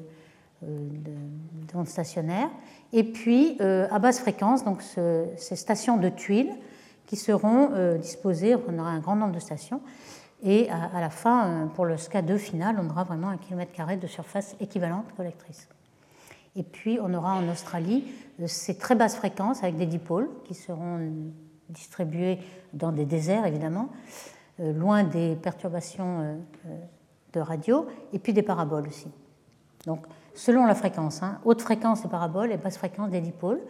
euh, stationnaires. Et puis, euh, à basse fréquence, donc ces stations de tuiles qui seront disposées, on aura un grand nombre de stations. Et à, la fin, pour le SCA2 final, on aura vraiment un kilomètre carré de surface équivalente collectrice. Et puis, on aura en Australie ces très basses fréquences avec des dipôles qui seront distribués dans des déserts, évidemment, euh, loin des perturbations euh, euh, de radio, et puis des paraboles aussi. Donc, selon la fréquence, hein, haute fréquence des paraboles et basse fréquence des dipôles.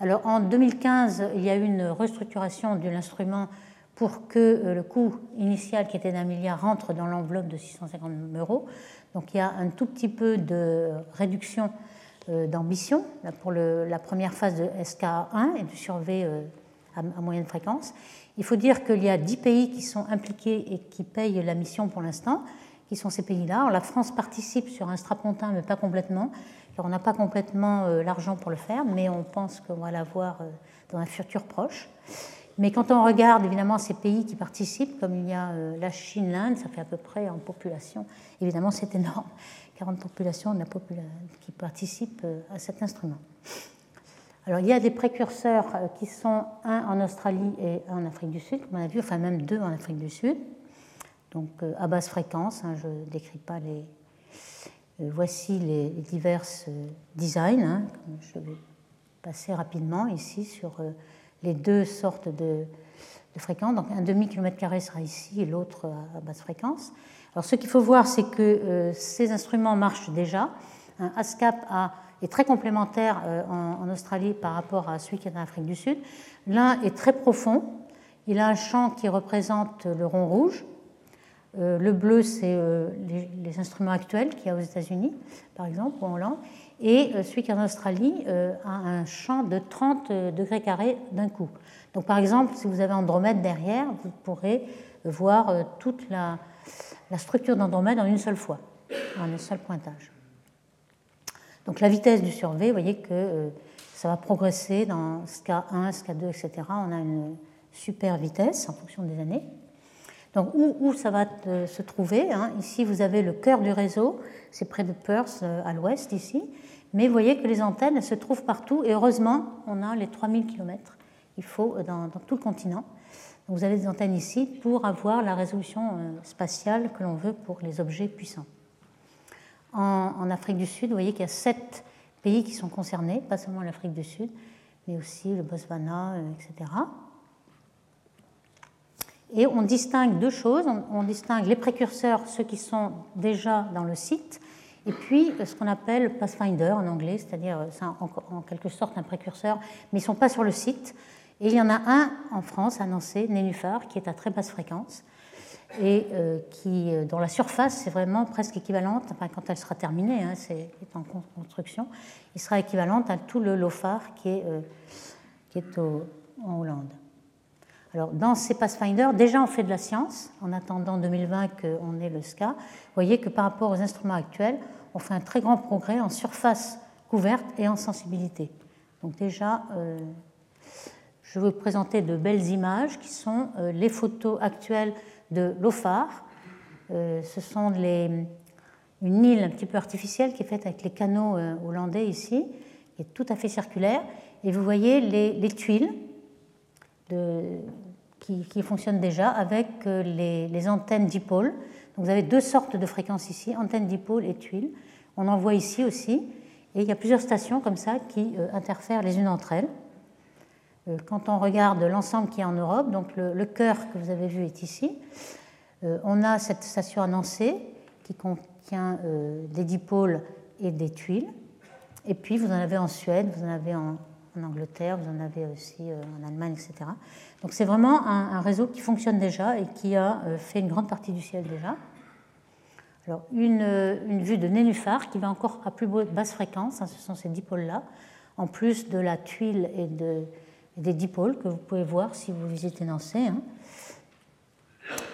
Alors, en 2015, il y a eu une restructuration de l'instrument pour que le coût initial, qui était d'un milliard, rentre dans l'enveloppe de 650 euros. Donc, il y a un tout petit peu de réduction d'ambition pour la première phase de SK1 et du survey à, moyenne fréquence. Il faut dire qu'il y a 10 pays qui sont impliqués et qui payent la mission pour l'instant, qui sont ces pays-là. La France participe sur un strapontin, mais pas complètement, on n'a pas complètement euh, l'argent pour le faire, mais on pense qu'on va l'avoir euh, dans un futur proche. Mais quand on regarde évidemment ces pays qui participent, comme il y a euh, la Chine, l'Inde, ça fait à peu près en population, évidemment c'est énorme, 40 populations qui participent à cet instrument. Alors, il y a des précurseurs euh, qui sont un en Australie et un en Afrique du Sud, comme on a vu, enfin même deux en Afrique du Sud, donc euh, à basse fréquence. Hein, je ne décris pas les. Euh, voici les, divers designs. Hein, je vais passer rapidement ici sur les deux sortes de, fréquences. Donc, un demi-kilomètre carré sera ici et l'autre à, basse fréquence. Alors, ce qu'il faut voir, c'est que ces instruments marchent déjà. ASCAP a est très complémentaire euh, en, Australie par rapport à celui qui est en Afrique du Sud. L'un est très profond. Il a un champ qui représente le rond rouge. Euh, le bleu, c'est euh, les, instruments actuels qu'il y a aux États-Unis, par exemple, ou en Hollande. Et celui qui est en Australie a un champ de 30 degrés carrés d'un coup. Donc, par exemple, si vous avez Andromède derrière, vous pourrez voir toute la, la structure d'Andromède en une seule fois, en un seul pointage. Donc la vitesse du survey, vous voyez que euh, ça va progresser dans SK1, SK2, etc. On a une super vitesse en fonction des années. Donc où, ça va se trouver hein, Ici, vous avez le cœur du réseau, c'est près de Perth, euh, à l'ouest ici. Mais vous voyez que les antennes se trouvent partout et heureusement, on a les 3000 km. Il faut euh, dans, tout le continent. vous avez des antennes ici pour avoir la résolution spatiale que l'on veut pour les objets puissants. En, Afrique du Sud, vous voyez qu'il y a sept pays qui sont concernés, pas seulement l'Afrique du Sud, mais aussi le Botswana, euh, etc. Et on distingue deux choses. On, distingue les précurseurs, ceux qui sont déjà dans le site, et puis euh, ce qu'on appelle Pathfinder en anglais, c'est-à-dire euh, en, quelque sorte un précurseur, mais ils ne sont pas sur le site. Et il y en a un en France annoncé, Nénuphar, qui est à très basse fréquence, et euh, qui, euh, dont la surface est vraiment presque équivalente, quand elle sera terminée, hein, c'est en construction, il sera équivalente à tout le LOFAR qui est, euh, qui est en Hollande. Alors, dans ces Pathfinder, déjà on fait de la science, en attendant 2020 qu'on ait le SCA. Vous voyez que par rapport aux instruments actuels, on fait un très grand progrès en surface couverte et en sensibilité. Donc déjà, je vais vous présenter de belles images qui sont les photos actuelles de l'OFAR. Euh, ce sont les, une île un petit peu artificielle qui est faite avec les canaux euh, hollandais ici, qui est tout à fait circulaire. Et vous voyez les, tuiles qui, fonctionnent déjà avec euh, les, antennes dipôles. Donc vous avez deux sortes de fréquences ici, antennes dipôles et tuiles. On en voit ici aussi. Et il y a plusieurs stations comme ça qui interfèrent les unes entre elles. Quand on regarde l'ensemble qui est en Europe, donc le, cœur que vous avez vu est ici, on a cette station Nancy qui contient des dipôles et des tuiles. Et puis vous en avez en Suède, vous en avez en, Angleterre, vous en avez aussi en Allemagne, etc. Donc c'est vraiment un, réseau qui fonctionne déjà et qui a fait une grande partie du ciel déjà. Alors une, une vue de nénuphar qui va encore à plus basse fréquence, hein, ce sont ces dipôles-là, en plus de la tuile et de, des dipôles que vous pouvez voir si vous visitez Nancy. Hein.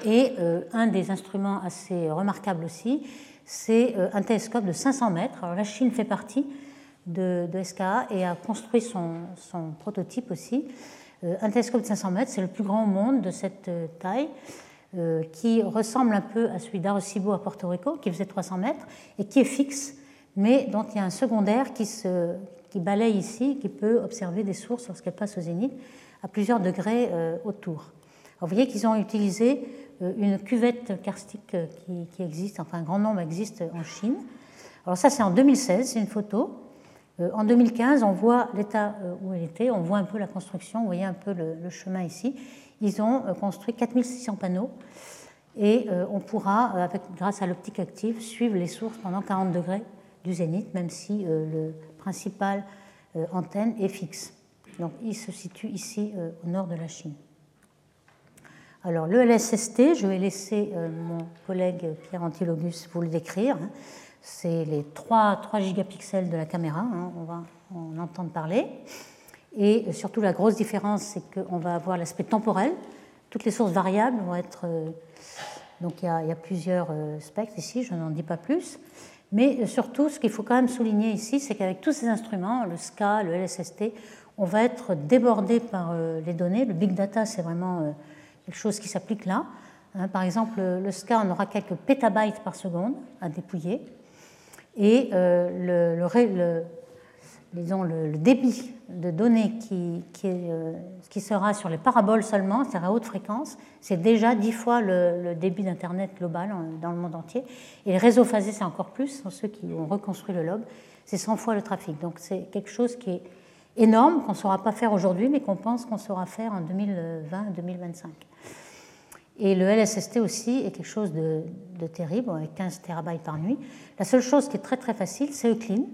Et euh, un des instruments assez remarquables aussi, c'est euh, un télescope de 500 mètres. Alors la Chine fait partie de, SKA et a construit son, son prototype aussi. Euh, un télescope de 500 mètres, c'est le plus grand au monde de cette taille, qui ressemble un peu à celui d'Arecibo à Porto Rico, qui faisait 300 mètres, et qui est fixe, mais dont il y a un secondaire qui, se, qui balaye ici, qui peut observer des sources lorsqu'elles passent au zénith à plusieurs degrés euh, autour. vous voyez qu'ils ont utilisé euh, une cuvette karstique euh, qui, existe, enfin un grand nombre existe en Chine. Alors ça c'est en 2016, c'est une photo. En 2015, on voit l'état où elle était, on voit un peu la construction, vous voyez un peu le, chemin ici. Ils ont construit 4600 panneaux et on pourra, grâce à l'optique active, suivre les sources pendant 40 degrés du zénith, même si le principale euh, antenne est fixe. Donc il se situe ici euh, au nord de la Chine. Alors le LSST, je vais laisser euh, mon collègue Pierre Antilogus vous le décrire. C'est les 3, 3 gigapixels de la caméra, hein, on va en entendre parler. Et surtout la grosse différence, c'est qu'on va avoir l'aspect temporel. Toutes les sources variables vont être... Donc il y, il y a plusieurs spectres ici, je n'en dis pas plus. Mais surtout, ce qu'il faut quand même souligner ici, c'est qu'avec tous ces instruments, le SCA, le LSST, on va être débordé par euh, les données. Le big data, c'est vraiment euh, quelque chose qui s'applique là. Hein, par exemple, le SCA, on aura quelques pétabytes par seconde à dépouiller. Et euh, le, disons, le, débit de données qui, qui, qui, sera sur les paraboles seulement, c'est-à-dire à haute fréquence, c'est déjà dix fois le, débit d'Internet global dans le monde entier. Et les réseaux phasés, c'est encore plus, sont ceux qui ont reconstruit le lobe, c'est 100 fois le trafic. Donc c'est quelque chose qui est énorme, qu'on ne saura pas faire aujourd'hui, mais qu'on pense qu'on saura faire en 2020-2025. Et le LSST aussi est quelque chose de, de, terrible, avec 15 terabytes par nuit. La seule chose qui est très très facile, c'est Euclid.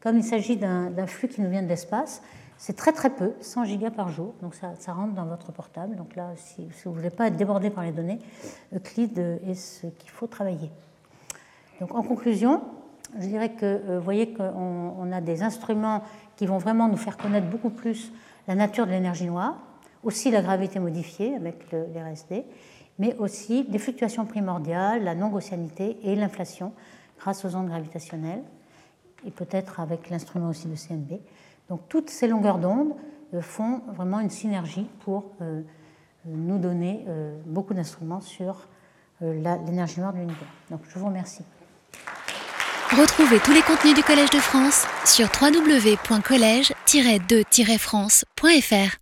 Comme il s'agit d'un flux qui nous vient de l'espace, c'est très très peu, 100 gigas par jour, donc ça, rentre dans votre portable. Donc là, si, vous ne voulez pas être débordé par les données, Euclid est ce qu'il faut travailler. Donc en conclusion, je dirais que euh, vous voyez qu'on a des instruments qui vont vraiment nous faire connaître beaucoup plus la nature de l'énergie noire, aussi la gravité modifiée avec l'RSD, mais aussi des fluctuations primordiales, la non-gaussianité et l'inflation grâce aux ondes gravitationnelles, et peut-être avec l'instrument aussi de CNB. Donc toutes ces longueurs d'onde euh, font vraiment une synergie pour euh, nous donner euh, beaucoup d'instruments sur l'énergie noire de l'univers. Donc je vous remercie. Retrouvez tous les contenus du Collège de France sur www.colège-2-france.fr.